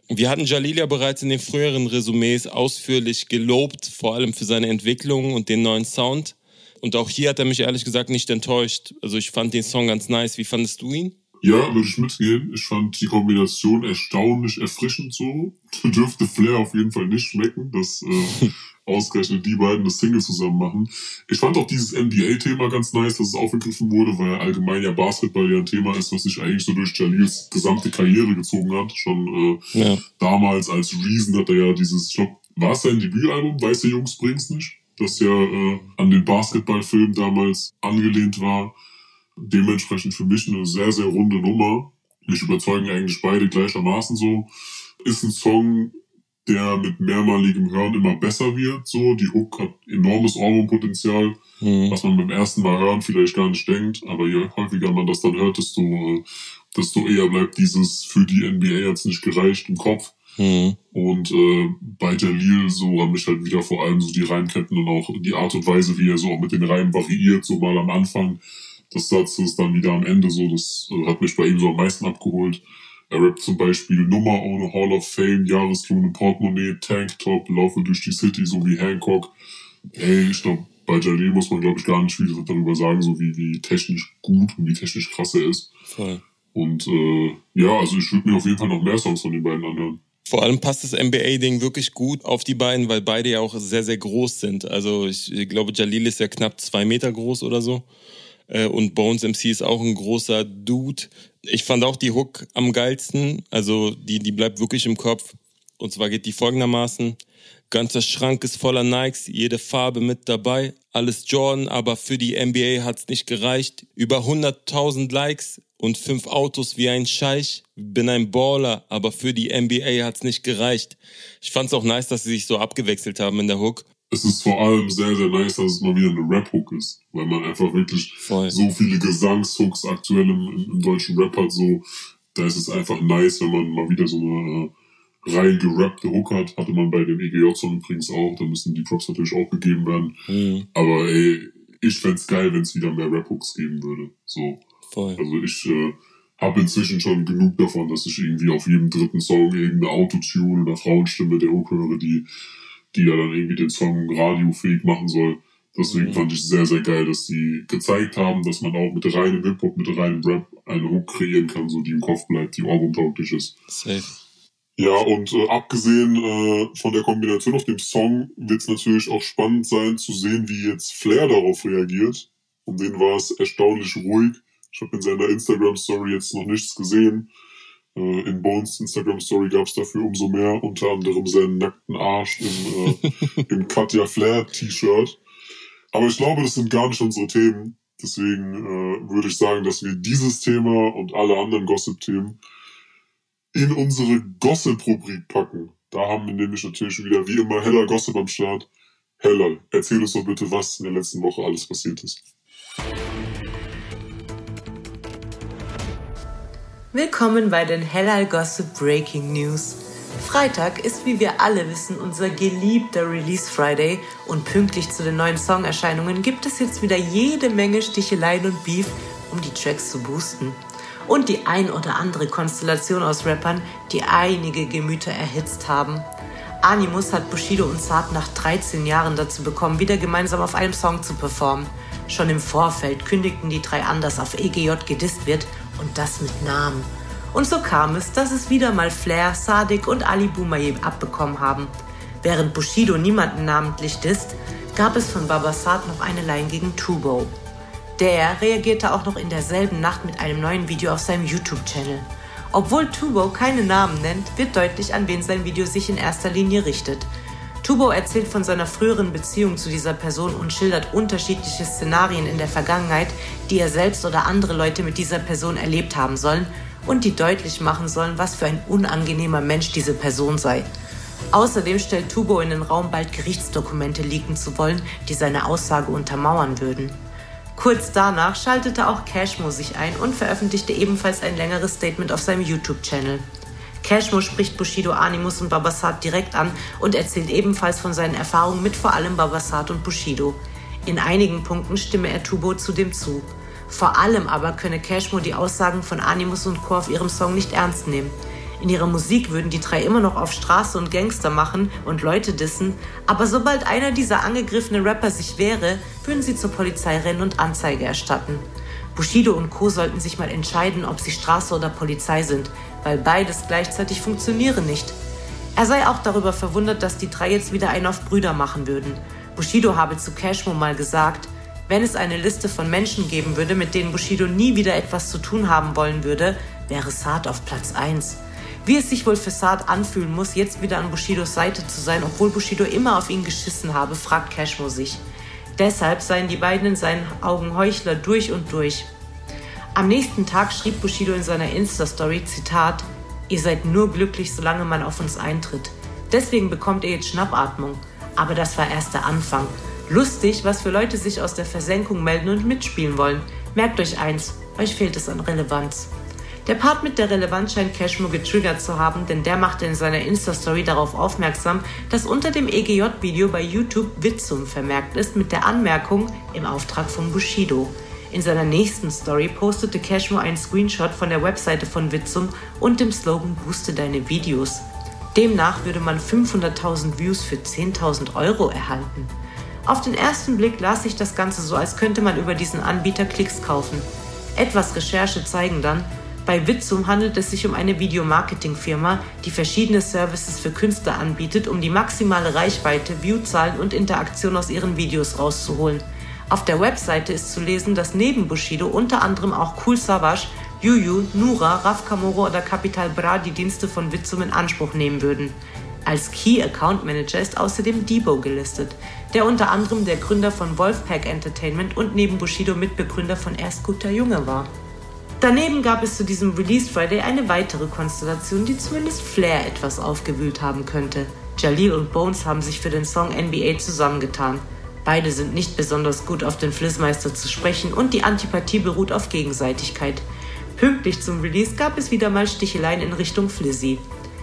[SPEAKER 1] Wir hatten Jalil ja bereits in den früheren Resümees ausführlich gelobt, vor allem für seine Entwicklung und den neuen Sound. Und auch hier hat er mich ehrlich gesagt nicht enttäuscht. Also ich fand den Song ganz nice. Wie fandest du ihn?
[SPEAKER 2] Ja, würde ich mitgehen. Ich fand die Kombination erstaunlich erfrischend so. Dürfte Flair auf jeden Fall nicht schmecken, dass äh, ausgerechnet die beiden das Single zusammen machen. Ich fand auch dieses NBA-Thema ganz nice, dass es aufgegriffen wurde, weil allgemein ja Basketball ja ein Thema ist, was sich eigentlich so durch Jalils gesamte Karriere gezogen hat. Schon äh, ja. damals als Reason hat er ja dieses, ich glaub, war es sein Debütalbum, Weiße Jungs bringt's nicht? Das ja äh, an den Basketballfilm damals angelehnt war dementsprechend für mich eine sehr, sehr runde Nummer. Mich überzeugen eigentlich beide gleichermaßen so. Ist ein Song, der mit mehrmaligem Hören immer besser wird. So, die Hook hat enormes Ohrwurmpotenzial, mhm. was man beim ersten Mal hören vielleicht gar nicht denkt. Aber je häufiger man das dann hört, desto, desto eher bleibt dieses für die NBA jetzt nicht gereicht im Kopf. Mhm. Und äh, bei Jalil so haben mich halt wieder vor allem so die Reimketten und auch die Art und Weise, wie er so auch mit den Reimen variiert, so mal am Anfang das Satz ist dann wieder am Ende so, das äh, hat mich bei ihm so am meisten abgeholt. Er rappt zum Beispiel Nummer ohne Hall of Fame, Jahreslohn im Portemonnaie, Tanktop, laufe durch die City, so wie Hancock. Ey, ich glaube, bei Jalil muss man, glaube ich, gar nicht viel darüber sagen, so wie, wie technisch gut und wie technisch krass er ist. Voll. Und äh, ja, also ich würde mir auf jeden Fall noch mehr Songs von den beiden anhören.
[SPEAKER 1] Vor allem passt das NBA-Ding wirklich gut auf die beiden, weil beide ja auch sehr, sehr groß sind. Also ich glaube, Jalil ist ja knapp zwei Meter groß oder so. Äh, und Bones MC ist auch ein großer Dude. Ich fand auch die Hook am geilsten. Also die, die bleibt wirklich im Kopf. Und zwar geht die folgendermaßen. Ganzer Schrank ist voller Nikes, jede Farbe mit dabei. Alles Jordan, aber für die NBA hat's nicht gereicht. Über 100.000 Likes und fünf Autos wie ein Scheich. Bin ein Baller, aber für die NBA hat's nicht gereicht. Ich fand's auch nice, dass sie sich so abgewechselt haben in der Hook.
[SPEAKER 2] Es ist vor allem sehr, sehr nice, dass es mal wieder eine Rap-Hook ist. Weil man einfach wirklich Voll. so viele Gesangshooks aktuell im, im, deutschen Rap hat. So, da ist es einfach nice, wenn man mal wieder so eine äh, rein gerappte Hook hat, hatte man bei dem EGJ-Song übrigens auch, da müssen die Props natürlich auch gegeben werden. Mhm. Aber ey, ich fände geil, wenn es wieder mehr Rap-Hooks geben würde. So. Voll. Also ich äh, habe inzwischen schon genug davon, dass ich irgendwie auf jedem dritten Song irgendeine Autotune oder Frauenstimme der Hook höre, die, die ja dann irgendwie den Song radiofähig machen soll. Deswegen mhm. fand ich sehr, sehr geil, dass die gezeigt haben, dass man auch mit reinem Hip-Hop, mit reinem Rap eine Hook kreieren kann, so die im Kopf bleibt, die albumtauglich ist. Safe. Ja, und äh, abgesehen äh, von der Kombination auf dem Song wird es natürlich auch spannend sein zu sehen, wie jetzt Flair darauf reagiert. Um den war es erstaunlich ruhig. Ich habe in seiner Instagram-Story jetzt noch nichts gesehen. Äh, in Bones Instagram-Story gab es dafür umso mehr, unter anderem seinen nackten Arsch im, äh, im Katja Flair-T-Shirt. Aber ich glaube, das sind gar nicht unsere Themen. Deswegen äh, würde ich sagen, dass wir dieses Thema und alle anderen Gossip-Themen in unsere Gossip-Rubrik packen. Da haben wir nämlich natürlich wieder wie immer Heller Gossip am Start. Heller, erzähl uns doch bitte, was in der letzten Woche alles passiert ist.
[SPEAKER 5] Willkommen bei den Heller Gossip Breaking News. Freitag ist, wie wir alle wissen, unser geliebter Release Friday und pünktlich zu den neuen Songerscheinungen gibt es jetzt wieder jede Menge Sticheleien und Beef, um die Tracks zu boosten und die ein oder andere Konstellation aus Rappern, die einige Gemüter erhitzt haben. Animus hat Bushido und Saad nach 13 Jahren dazu bekommen, wieder gemeinsam auf einem Song zu performen. Schon im Vorfeld kündigten die drei an, dass auf EGJ gedisst wird und das mit Namen. Und so kam es, dass es wieder mal Flair, Sadik und Ali Boumaier abbekommen haben. Während Bushido niemanden namentlich disst, gab es von Babasat noch eine Line gegen Tubo. Der reagierte auch noch in derselben Nacht mit einem neuen Video auf seinem YouTube-Channel. Obwohl Tubo keine Namen nennt, wird deutlich, an wen sein Video sich in erster Linie richtet. Tubo erzählt von seiner früheren Beziehung zu dieser Person und schildert unterschiedliche Szenarien in der Vergangenheit, die er selbst oder andere Leute mit dieser Person erlebt haben sollen und die deutlich machen sollen, was für ein unangenehmer Mensch diese Person sei. Außerdem stellt Tubo in den Raum, bald Gerichtsdokumente leaken zu wollen, die seine Aussage untermauern würden. Kurz danach schaltete auch Cashmo sich ein und veröffentlichte ebenfalls ein längeres Statement auf seinem YouTube-Channel. Cashmo spricht Bushido Animus und Babasat direkt an und erzählt ebenfalls von seinen Erfahrungen mit vor allem Babasat und Bushido. In einigen Punkten stimme er Tubo zudem zu. Vor allem aber könne Cashmo die Aussagen von Animus und Co. auf ihrem Song nicht ernst nehmen. In ihrer Musik würden die drei immer noch auf Straße und Gangster machen und Leute dissen, aber sobald einer dieser angegriffenen Rapper sich wehre, würden sie zur Polizei rennen und Anzeige erstatten. Bushido und Co. sollten sich mal entscheiden, ob sie Straße oder Polizei sind, weil beides gleichzeitig funktioniere nicht. Er sei auch darüber verwundert, dass die drei jetzt wieder einen auf Brüder machen würden. Bushido habe zu Cashmo mal gesagt, wenn es eine Liste von Menschen geben würde, mit denen Bushido nie wieder etwas zu tun haben wollen würde, wäre Saad auf Platz 1. Wie es sich wohl für Saad anfühlen muss, jetzt wieder an Bushidos Seite zu sein, obwohl Bushido immer auf ihn geschissen habe, fragt Cashmo sich. Deshalb seien die beiden in seinen Augen Heuchler durch und durch. Am nächsten Tag schrieb Bushido in seiner Insta-Story, Zitat, Ihr seid nur glücklich, solange man auf uns eintritt. Deswegen bekommt ihr jetzt Schnappatmung. Aber das war erst der Anfang. Lustig, was für Leute sich aus der Versenkung melden und mitspielen wollen. Merkt euch eins, euch fehlt es an Relevanz. Der Part mit der Relevanz scheint Cashmo getriggert zu haben, denn der machte in seiner Insta-Story darauf aufmerksam, dass unter dem EGJ-Video bei YouTube Witzum vermerkt ist mit der Anmerkung im Auftrag von Bushido. In seiner nächsten Story postete Cashmo einen Screenshot von der Webseite von Witzum und dem Slogan Booste deine Videos. Demnach würde man 500.000 Views für 10.000 Euro erhalten. Auf den ersten Blick las sich das Ganze so, als könnte man über diesen Anbieter Klicks kaufen. Etwas Recherche zeigen dann, bei Witzum handelt es sich um eine Videomarketing-Firma, die verschiedene Services für Künstler anbietet, um die maximale Reichweite, Viewzahlen und Interaktion aus ihren Videos rauszuholen. Auf der Webseite ist zu lesen, dass neben Bushido unter anderem auch Cool Savage, Juju, Nura, Raf Kamoro oder Capital Bra die Dienste von Witzum in Anspruch nehmen würden. Als Key Account Manager ist außerdem Debo gelistet, der unter anderem der Gründer von Wolfpack Entertainment und neben Bushido Mitbegründer von Erst guter Junge war. Daneben gab es zu diesem Release Friday eine weitere Konstellation, die zumindest Flair etwas aufgewühlt haben könnte. Jalil und Bones haben sich für den Song NBA zusammengetan. Beide sind nicht besonders gut auf den Flissmeister zu sprechen und die Antipathie beruht auf Gegenseitigkeit. Pünktlich zum Release gab es wieder mal Sticheleien in Richtung Flizzy.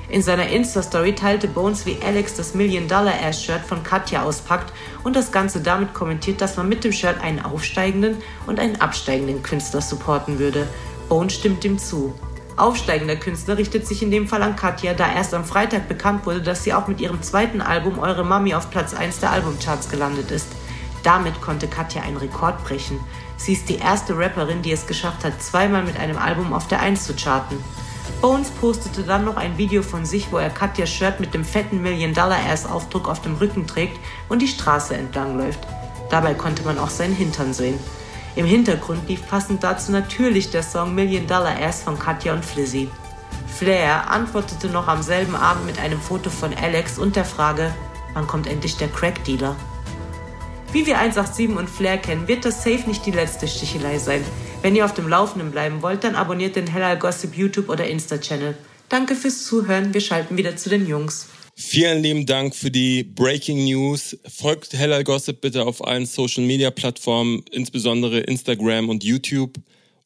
[SPEAKER 5] In seiner Insta-Story teilte Bones, wie Alex das Million-Dollar-Ass-Shirt von Katja auspackt und das Ganze damit kommentiert, dass man mit dem Shirt einen aufsteigenden und einen absteigenden Künstler supporten würde. Bones stimmt ihm zu. Aufsteigender Künstler richtet sich in dem Fall an Katja, da erst am Freitag bekannt wurde, dass sie auch mit ihrem zweiten Album Eure Mami auf Platz 1 der Albumcharts gelandet ist. Damit konnte Katja einen Rekord brechen. Sie ist die erste Rapperin, die es geschafft hat, zweimal mit einem Album auf der 1 zu charten. Bones postete dann noch ein Video von sich, wo er Katjas Shirt mit dem fetten Million-Dollar-Ass-Aufdruck auf dem Rücken trägt und die Straße entlang läuft. Dabei konnte man auch seinen Hintern sehen. Im Hintergrund lief passend dazu natürlich der Song Million Dollar Ass von Katja und Flizzy. Flair antwortete noch am selben Abend mit einem Foto von Alex und der Frage, wann kommt endlich der Crack-Dealer? Wie wir 187 und Flair kennen, wird das safe nicht die letzte Stichelei sein. Wenn ihr auf dem Laufenden bleiben wollt, dann abonniert den Hellal Gossip YouTube oder Insta-Channel. Danke fürs Zuhören, wir schalten wieder zu den Jungs.
[SPEAKER 1] Vielen lieben Dank für die Breaking News. Folgt Hellal Gossip bitte auf allen Social Media Plattformen, insbesondere Instagram und YouTube.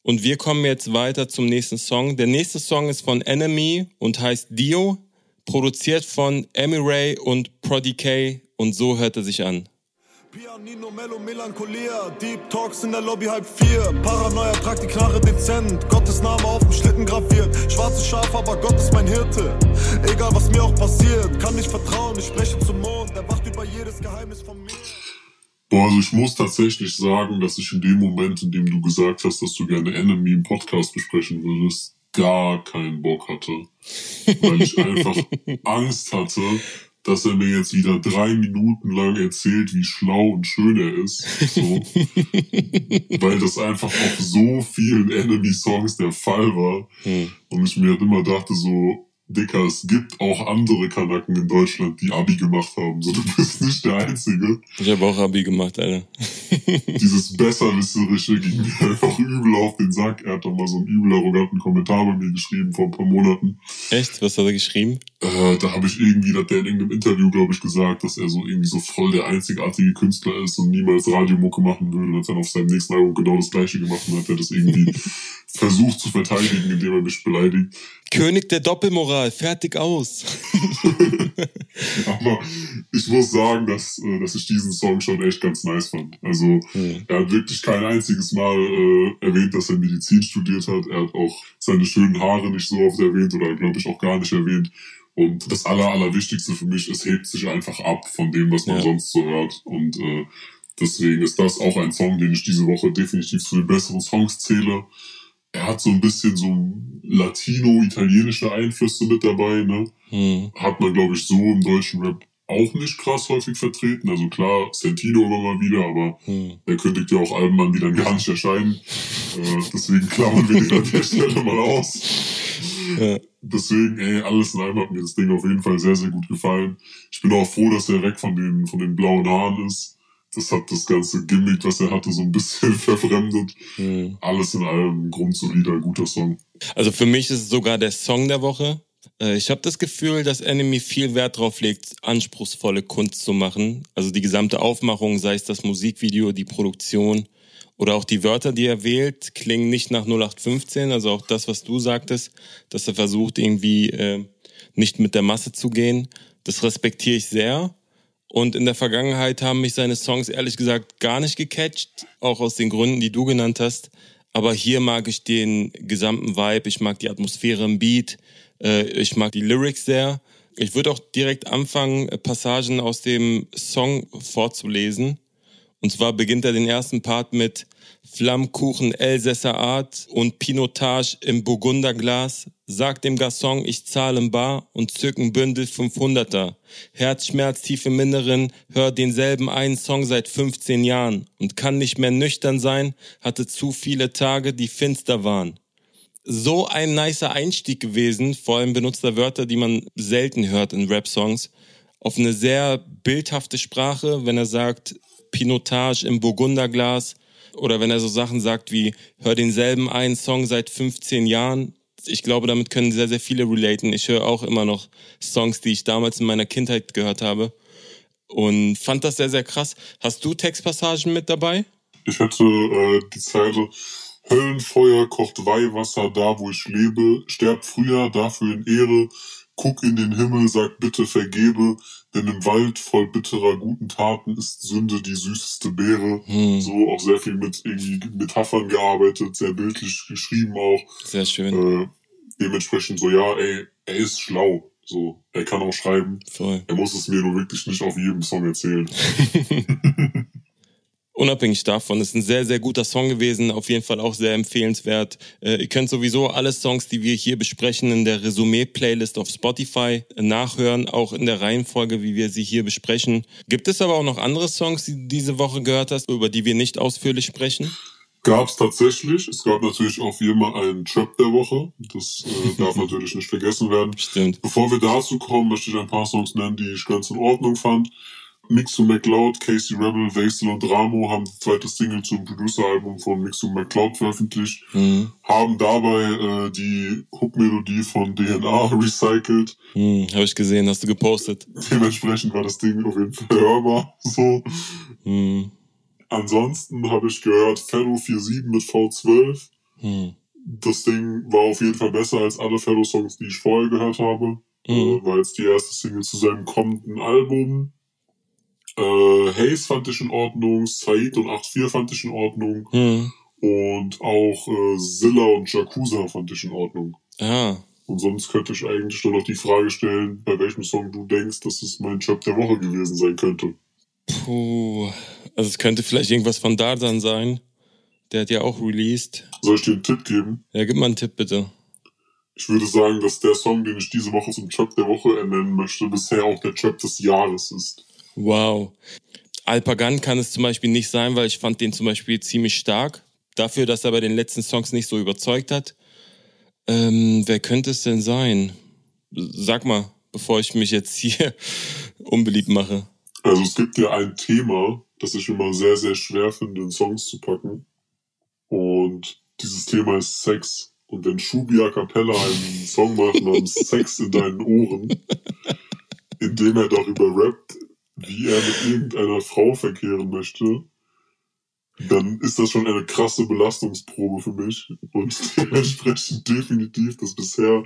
[SPEAKER 1] Und wir kommen jetzt weiter zum nächsten Song. Der nächste Song ist von Enemy und heißt Dio, produziert von Ray und Prodi K und so hört er sich an. Pianino, Mello, Melancholia, Deep Talks in der Lobby halb vier. Paranoia, trag die Knarre dezent. Gottes Name auf dem Schlitten graviert. Schwarzes Schaf, aber Gott ist mein Hirte. Egal was mir auch passiert, kann nicht vertrauen. Ich spreche zum Mond, er wacht über jedes Geheimnis von mir.
[SPEAKER 2] Boah, also ich muss tatsächlich sagen, dass ich in dem Moment, in dem du gesagt hast, dass du gerne Enemy im Podcast besprechen würdest, gar keinen Bock hatte. Weil ich einfach Angst hatte, dass er mir jetzt wieder drei Minuten lang erzählt, wie schlau und schön er ist. So. Weil das einfach auf so vielen Enemy-Songs der Fall war. Hm. Und ich mir halt immer dachte so, Dicker, es gibt auch andere Kanaken in Deutschland, die Abi gemacht haben. So, du bist nicht der Einzige.
[SPEAKER 1] Ich habe auch Abi gemacht, Alter.
[SPEAKER 2] Dieses Besserwisserische ging mir einfach übel auf den Sack. Er hat doch mal so einen übel arroganten Kommentar bei mir geschrieben vor ein paar Monaten.
[SPEAKER 1] Echt? Was hat er geschrieben?
[SPEAKER 2] Äh, da habe ich irgendwie, hat der in irgendeinem Interview, glaube ich, gesagt, dass er so irgendwie so voll der einzigartige Künstler ist und niemals Radiomucke machen würde. Und hat dann auf seinem nächsten Album genau das gleiche gemacht und hat er das irgendwie versucht zu verteidigen, indem er mich beleidigt.
[SPEAKER 1] König der Doppelmoral, fertig aus.
[SPEAKER 2] Aber ich muss sagen, dass, äh, dass ich diesen Song schon echt ganz nice fand. Also mhm. er hat wirklich kein einziges Mal äh, erwähnt, dass er Medizin studiert hat. Er hat auch seine schönen Haare nicht so oft erwähnt oder glaube ich auch gar nicht erwähnt. Und das Aller, Allerwichtigste für mich, es hebt sich einfach ab von dem, was man ja. sonst so hört. Und äh, deswegen ist das auch ein Song, den ich diese Woche definitiv zu den besseren Songs zähle er hat so ein bisschen so latino-italienische Einflüsse mit dabei, ne? Hm. Hat man, glaube ich, so im deutschen Rap auch nicht krass häufig vertreten. Also klar, Santino immer mal wieder, aber hm. er kündigt ja auch Alben an, die dann gar nicht erscheinen. Äh, deswegen klammern wir den an der Stelle mal aus. Ja. Deswegen, ey, alles in allem hat mir das Ding auf jeden Fall sehr, sehr gut gefallen. Ich bin auch froh, dass er weg von den, von den blauen Haaren ist das hat das ganze Gimmick, was er hatte, so ein bisschen verfremdet. Mhm. Alles in allem grundsolider, guter Song.
[SPEAKER 1] Also für mich ist es sogar der Song der Woche. Äh, ich habe das Gefühl, dass Enemy viel Wert darauf legt, anspruchsvolle Kunst zu machen. Also die gesamte Aufmachung, sei es das Musikvideo, die Produktion oder auch die Wörter, die er wählt, klingen nicht nach 0815. Also auch das, was du sagtest, dass er versucht, irgendwie äh, nicht mit der Masse zu gehen. Das respektiere ich sehr. Und in der Vergangenheit haben mich seine Songs ehrlich gesagt gar nicht gecatcht, auch aus den Gründen, die du genannt hast. Aber hier mag ich den gesamten Vibe, ich mag die Atmosphäre im Beat, äh, ich mag die Lyrics sehr. Ich würde auch direkt anfangen, Passagen aus dem Song vorzulesen. Und zwar beginnt er den ersten Part mit Flammkuchen Elsässer Art und Pinotage im Burgunderglas. Sagt dem Garçon, ich zahle im Bar und zücken Bündel 500er. Herzschmerz tief im Inneren, hört denselben einen Song seit 15 Jahren und kann nicht mehr nüchtern sein, hatte zu viele Tage, die finster waren. So ein nicer Einstieg gewesen, vor allem benutzter Wörter, die man selten hört in Rap-Songs, auf eine sehr bildhafte Sprache, wenn er sagt, Pinotage im Burgunderglas oder wenn er so Sachen sagt wie, hör denselben einen Song seit 15 Jahren. Ich glaube, damit können sehr, sehr viele relaten. Ich höre auch immer noch Songs, die ich damals in meiner Kindheit gehört habe und fand das sehr, sehr krass. Hast du Textpassagen mit dabei?
[SPEAKER 2] Ich hätte äh, die Zeile Höllenfeuer kocht Weihwasser da, wo ich lebe, sterbt früher dafür in Ehre, guck in den Himmel, sag bitte vergebe, denn im Wald voll bitterer guten Taten ist Sünde die süßeste Beere. Hm. So auch sehr viel mit irgendwie Metaphern gearbeitet, sehr bildlich geschrieben auch.
[SPEAKER 1] Sehr schön.
[SPEAKER 2] Äh, dementsprechend so, ja, ey, er ist schlau. So, er kann auch schreiben.
[SPEAKER 1] Voll.
[SPEAKER 2] Er muss es mir nur wirklich nicht auf jedem Song erzählen.
[SPEAKER 1] unabhängig davon, ist ein sehr, sehr guter Song gewesen, auf jeden Fall auch sehr empfehlenswert. Äh, ihr könnt sowieso alle Songs, die wir hier besprechen, in der Resümee-Playlist auf Spotify nachhören, auch in der Reihenfolge, wie wir sie hier besprechen. Gibt es aber auch noch andere Songs, die du diese Woche gehört hast, über die wir nicht ausführlich sprechen?
[SPEAKER 2] Gab es tatsächlich. Es gab natürlich auch wie immer einen Trap der Woche. Das äh, darf natürlich nicht vergessen werden.
[SPEAKER 1] Stimmt.
[SPEAKER 2] Bevor wir dazu kommen, möchte ich ein paar Songs nennen, die ich ganz in Ordnung fand. Mixu McLeod, Casey Rebel, Vasel und Ramo haben die zweite Single zum Producer-Album von Mixu McLeod veröffentlicht, mhm. haben dabei äh, die Hook-Melodie von DNA recycelt.
[SPEAKER 1] Mhm, Habe ich gesehen, hast du gepostet.
[SPEAKER 2] Dementsprechend war das Ding auf jeden Fall hörbar. So. Mhm. Ansonsten habe ich gehört Ferro 47 mit V12. Mhm. Das Ding war auf jeden Fall besser als alle Ferro-Songs, die ich vorher gehört habe. Mhm. Äh, war jetzt die erste Single zu seinem kommenden Album. Äh, Hayes fand ich in Ordnung, Said und 8.4 fand ich in Ordnung. Mhm. Und auch äh, Zilla und Jakuza fand ich in Ordnung.
[SPEAKER 1] Ah.
[SPEAKER 2] Und sonst könnte ich eigentlich nur noch die Frage stellen, bei welchem Song du denkst, dass es mein Job der Woche gewesen sein könnte.
[SPEAKER 1] Puh. Also es könnte vielleicht irgendwas von Dardan sein. Der hat ja auch released.
[SPEAKER 2] Soll ich dir einen Tipp geben?
[SPEAKER 1] Ja, gib mal einen Tipp bitte.
[SPEAKER 2] Ich würde sagen, dass der Song, den ich diese Woche zum Job der Woche ernennen möchte, bisher auch der Job des Jahres ist.
[SPEAKER 1] Wow. Alpagan kann es zum Beispiel nicht sein, weil ich fand den zum Beispiel ziemlich stark. Dafür, dass er bei den letzten Songs nicht so überzeugt hat. Ähm, wer könnte es denn sein? Sag mal, bevor ich mich jetzt hier unbeliebt mache.
[SPEAKER 2] Also es gibt ja ein Thema, das ich immer sehr, sehr schwer finde, in Songs zu packen. Und dieses Thema ist Sex. Und wenn Shubi a Cappella einen Song macht namens Sex in deinen Ohren, in dem er darüber rappt, wie er mit irgendeiner Frau verkehren möchte, dann ist das schon eine krasse Belastungsprobe für mich und dementsprechend definitiv das bisher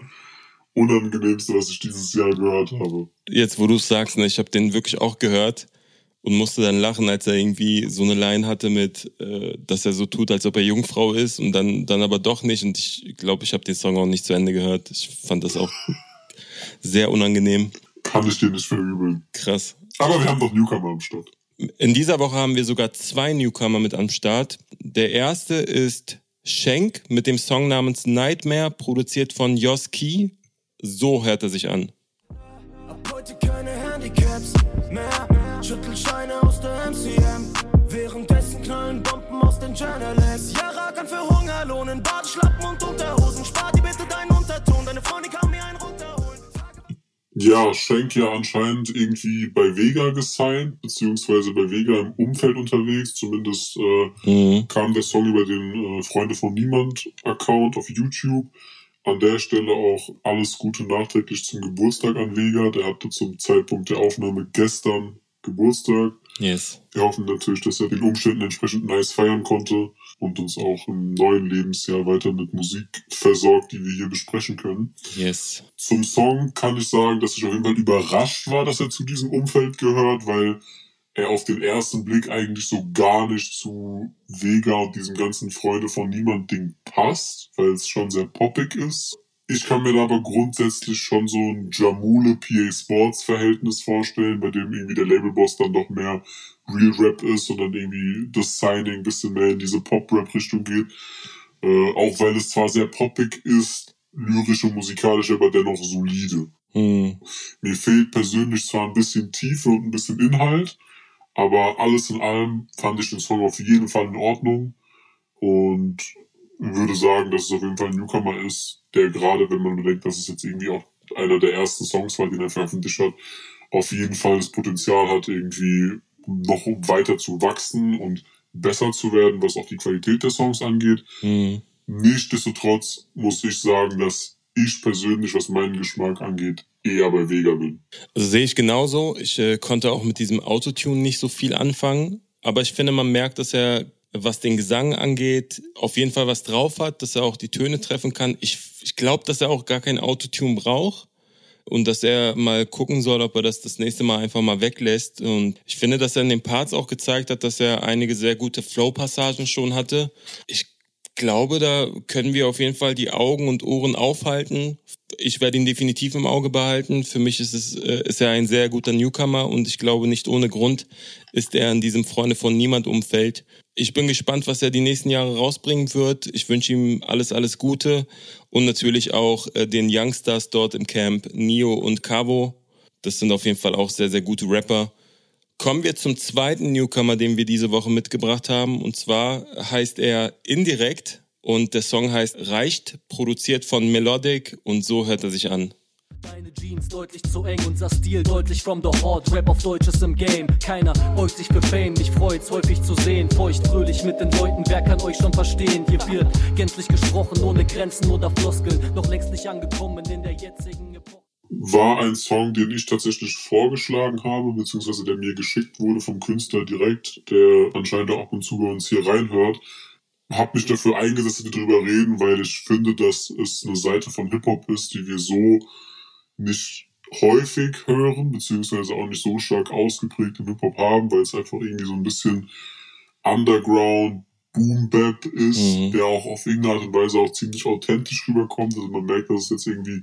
[SPEAKER 2] unangenehmste, was ich dieses Jahr gehört habe.
[SPEAKER 1] Jetzt, wo du es sagst, ne, ich habe den wirklich auch gehört und musste dann lachen, als er irgendwie so eine Line hatte mit, äh, dass er so tut, als ob er Jungfrau ist und dann dann aber doch nicht. Und ich glaube, ich habe den Song auch nicht zu Ende gehört. Ich fand das auch sehr unangenehm.
[SPEAKER 2] Kann ich dir nicht verübeln.
[SPEAKER 1] Krass.
[SPEAKER 2] Aber wir haben doch Newcomer am Start.
[SPEAKER 1] In dieser Woche haben wir sogar zwei Newcomer mit am Start. Der erste ist Schenk mit dem Song namens Nightmare, produziert von Jos Key. So hört er sich an. Ab heute keine Handicaps mehr. Schüttelscheine aus der MCM. Währenddessen knallen Bomben aus den Journalists. Ja, rackern für Hungerlohnen, Badeschlappen und Unterhosen. Spar dir bitte deinen Unterton. Deine Freundin kann mir runterholen.
[SPEAKER 2] Ja, Schenk ja anscheinend irgendwie bei Vega gesigned, beziehungsweise bei Vega im Umfeld unterwegs. Zumindest äh, mhm. kam der Song über den äh, Freunde von Niemand Account auf YouTube. An der Stelle auch alles Gute nachträglich zum Geburtstag an Vega. Der hatte zum Zeitpunkt der Aufnahme gestern Geburtstag.
[SPEAKER 1] Yes.
[SPEAKER 2] Wir hoffen natürlich, dass er den Umständen entsprechend nice feiern konnte und uns auch im neuen Lebensjahr weiter mit Musik versorgt, die wir hier besprechen können.
[SPEAKER 1] Yes.
[SPEAKER 2] Zum Song kann ich sagen, dass ich auf jeden Fall überrascht war, dass er zu diesem Umfeld gehört, weil er auf den ersten Blick eigentlich so gar nicht zu Vega und diesem ganzen Freude von niemand Ding passt, weil es schon sehr poppig ist. Ich kann mir da aber grundsätzlich schon so ein Jamule PA Sports Verhältnis vorstellen, bei dem irgendwie der Labelboss dann doch mehr Real Rap ist, sondern irgendwie das Signing ein bisschen mehr in diese Pop-Rap-Richtung geht. Äh, auch weil es zwar sehr poppig ist, lyrisch und musikalisch, aber dennoch solide. Mhm. Mir fehlt persönlich zwar ein bisschen Tiefe und ein bisschen Inhalt, aber alles in allem fand ich den Song auf jeden Fall in Ordnung und würde sagen, dass es auf jeden Fall ein Newcomer ist, der gerade, wenn man bedenkt, dass es jetzt irgendwie auch einer der ersten Songs war, den er veröffentlicht hat, auf jeden Fall das Potenzial hat, irgendwie noch weiter zu wachsen und besser zu werden, was auch die Qualität der Songs angeht. Mhm. Nichtsdestotrotz muss ich sagen, dass ich persönlich, was meinen Geschmack angeht, eher bei Vega bin.
[SPEAKER 1] Also sehe ich genauso. Ich äh, konnte auch mit diesem Autotune nicht so viel anfangen, aber ich finde, man merkt, dass er, was den Gesang angeht, auf jeden Fall was drauf hat, dass er auch die Töne treffen kann. Ich, ich glaube, dass er auch gar kein Autotune braucht und dass er mal gucken soll, ob er das das nächste Mal einfach mal weglässt. Und ich finde, dass er in den Parts auch gezeigt hat, dass er einige sehr gute Flow-Passagen schon hatte. Ich glaube, da können wir auf jeden Fall die Augen und Ohren aufhalten. Ich werde ihn definitiv im Auge behalten. Für mich ist es äh, ist er ein sehr guter Newcomer und ich glaube nicht ohne Grund ist er in diesem Freunde von niemand Umfeld. Ich bin gespannt, was er die nächsten Jahre rausbringen wird. Ich wünsche ihm alles alles Gute und natürlich auch äh, den Youngsters dort im Camp Nio und Cavo. Das sind auf jeden Fall auch sehr sehr gute Rapper. Kommen wir zum zweiten Newcomer, den wir diese Woche mitgebracht haben. Und zwar heißt er Indirekt und der Song heißt Reicht, produziert von Melodic und so hört er sich an. Deine Jeans deutlich zu eng, unser Stil deutlich from the heart. Rap auf Deutsch ist im Game. Keiner beugt sich für Fame, mich freut's häufig zu sehen. Feucht, fröhlich mit den Leuten, wer kann euch schon verstehen? Hier wird gänzlich gesprochen, ohne Grenzen oder Floskeln. Noch längst nicht angekommen in der jetzigen Epoche
[SPEAKER 2] war ein Song, den ich tatsächlich vorgeschlagen habe, beziehungsweise der mir geschickt wurde vom Künstler direkt, der anscheinend auch ab und zu bei uns hier reinhört. Hab mich dafür eingesetzt, dass wir drüber reden, weil ich finde, dass es eine Seite von Hip-Hop ist, die wir so nicht häufig hören, beziehungsweise auch nicht so stark ausgeprägt im Hip-Hop haben, weil es einfach irgendwie so ein bisschen Underground, Boom Bap ist, mhm. der auch auf irgendeine Art und Weise auch ziemlich authentisch rüberkommt. Also man merkt, dass es jetzt irgendwie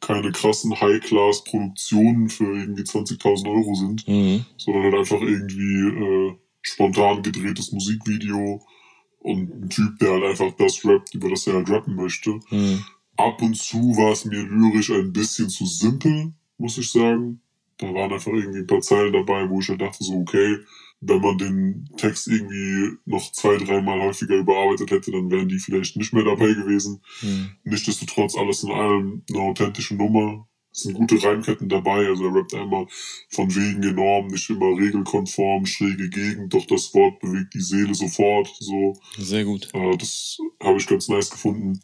[SPEAKER 2] keine krassen High-Class-Produktionen für irgendwie 20.000 Euro sind, mhm. sondern halt einfach irgendwie äh, spontan gedrehtes Musikvideo und ein Typ, der halt einfach das rappt, über das er halt rappen möchte. Mhm. Ab und zu war es mir lyrisch ein bisschen zu simpel, muss ich sagen. Da waren einfach irgendwie ein paar Zeilen dabei, wo ich halt dachte so, okay, wenn man den Text irgendwie noch zwei, dreimal häufiger überarbeitet hätte, dann wären die vielleicht nicht mehr dabei gewesen. Mhm. Nichtsdestotrotz alles in allem eine authentische Nummer. Es sind gute Reimketten dabei, also er rappt einmal von wegen enorm, nicht immer regelkonform, schräge Gegend, doch das Wort bewegt die Seele sofort, so.
[SPEAKER 1] Sehr gut.
[SPEAKER 2] Äh, das habe ich ganz nice gefunden.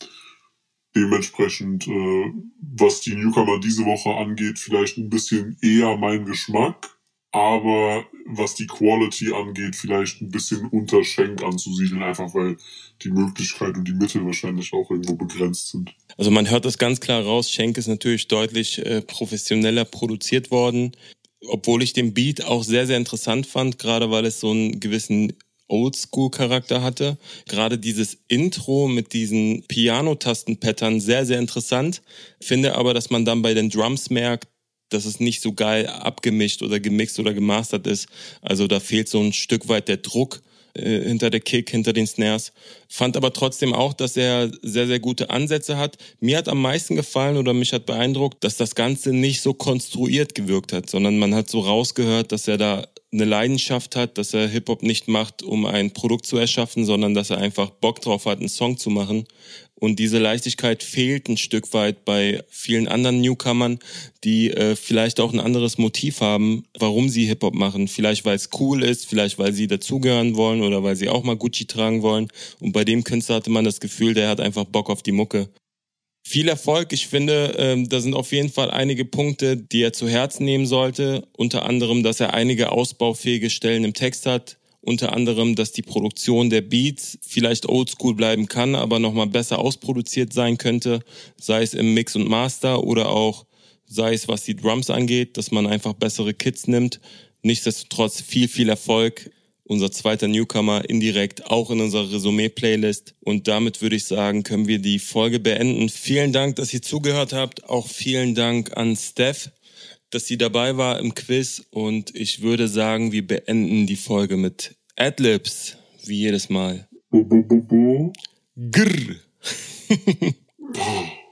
[SPEAKER 2] Dementsprechend, äh, was die Newcomer diese Woche angeht, vielleicht ein bisschen eher mein Geschmack aber was die Quality angeht, vielleicht ein bisschen unter Schenk anzusiedeln, einfach weil die Möglichkeit und die Mittel wahrscheinlich auch irgendwo begrenzt sind.
[SPEAKER 1] Also man hört das ganz klar raus, Schenk ist natürlich deutlich äh, professioneller produziert worden, obwohl ich den Beat auch sehr, sehr interessant fand, gerade weil es so einen gewissen Oldschool-Charakter hatte. Gerade dieses Intro mit diesen Piano-Tasten-Pattern sehr, sehr interessant. Finde aber, dass man dann bei den Drums merkt, dass es nicht so geil abgemischt oder gemixt oder gemastert ist. Also da fehlt so ein Stück weit der Druck äh, hinter der Kick, hinter den Snares. Fand aber trotzdem auch, dass er sehr, sehr gute Ansätze hat. Mir hat am meisten gefallen oder mich hat beeindruckt, dass das Ganze nicht so konstruiert gewirkt hat, sondern man hat so rausgehört, dass er da eine Leidenschaft hat, dass er Hip-Hop nicht macht, um ein Produkt zu erschaffen, sondern dass er einfach Bock drauf hat, einen Song zu machen. Und diese Leichtigkeit fehlt ein Stück weit bei vielen anderen Newcomern, die äh, vielleicht auch ein anderes Motiv haben, warum sie Hip-Hop machen. Vielleicht weil es cool ist, vielleicht weil sie dazugehören wollen oder weil sie auch mal Gucci tragen wollen. Und bei dem Künstler hatte man das Gefühl, der hat einfach Bock auf die Mucke. Viel Erfolg. Ich finde, ähm, da sind auf jeden Fall einige Punkte, die er zu Herzen nehmen sollte. Unter anderem, dass er einige ausbaufähige Stellen im Text hat. Unter anderem, dass die Produktion der Beats vielleicht oldschool bleiben kann, aber nochmal besser ausproduziert sein könnte. Sei es im Mix und Master oder auch sei es was die Drums angeht, dass man einfach bessere Kits nimmt. Nichtsdestotrotz viel, viel Erfolg unser zweiter Newcomer indirekt auch in unserer Resümee-Playlist. Und damit würde ich sagen, können wir die Folge beenden. Vielen Dank, dass ihr zugehört habt. Auch vielen Dank an Steph, dass sie dabei war im Quiz. Und ich würde sagen, wir beenden die Folge mit Adlibs, wie jedes Mal. Grrr.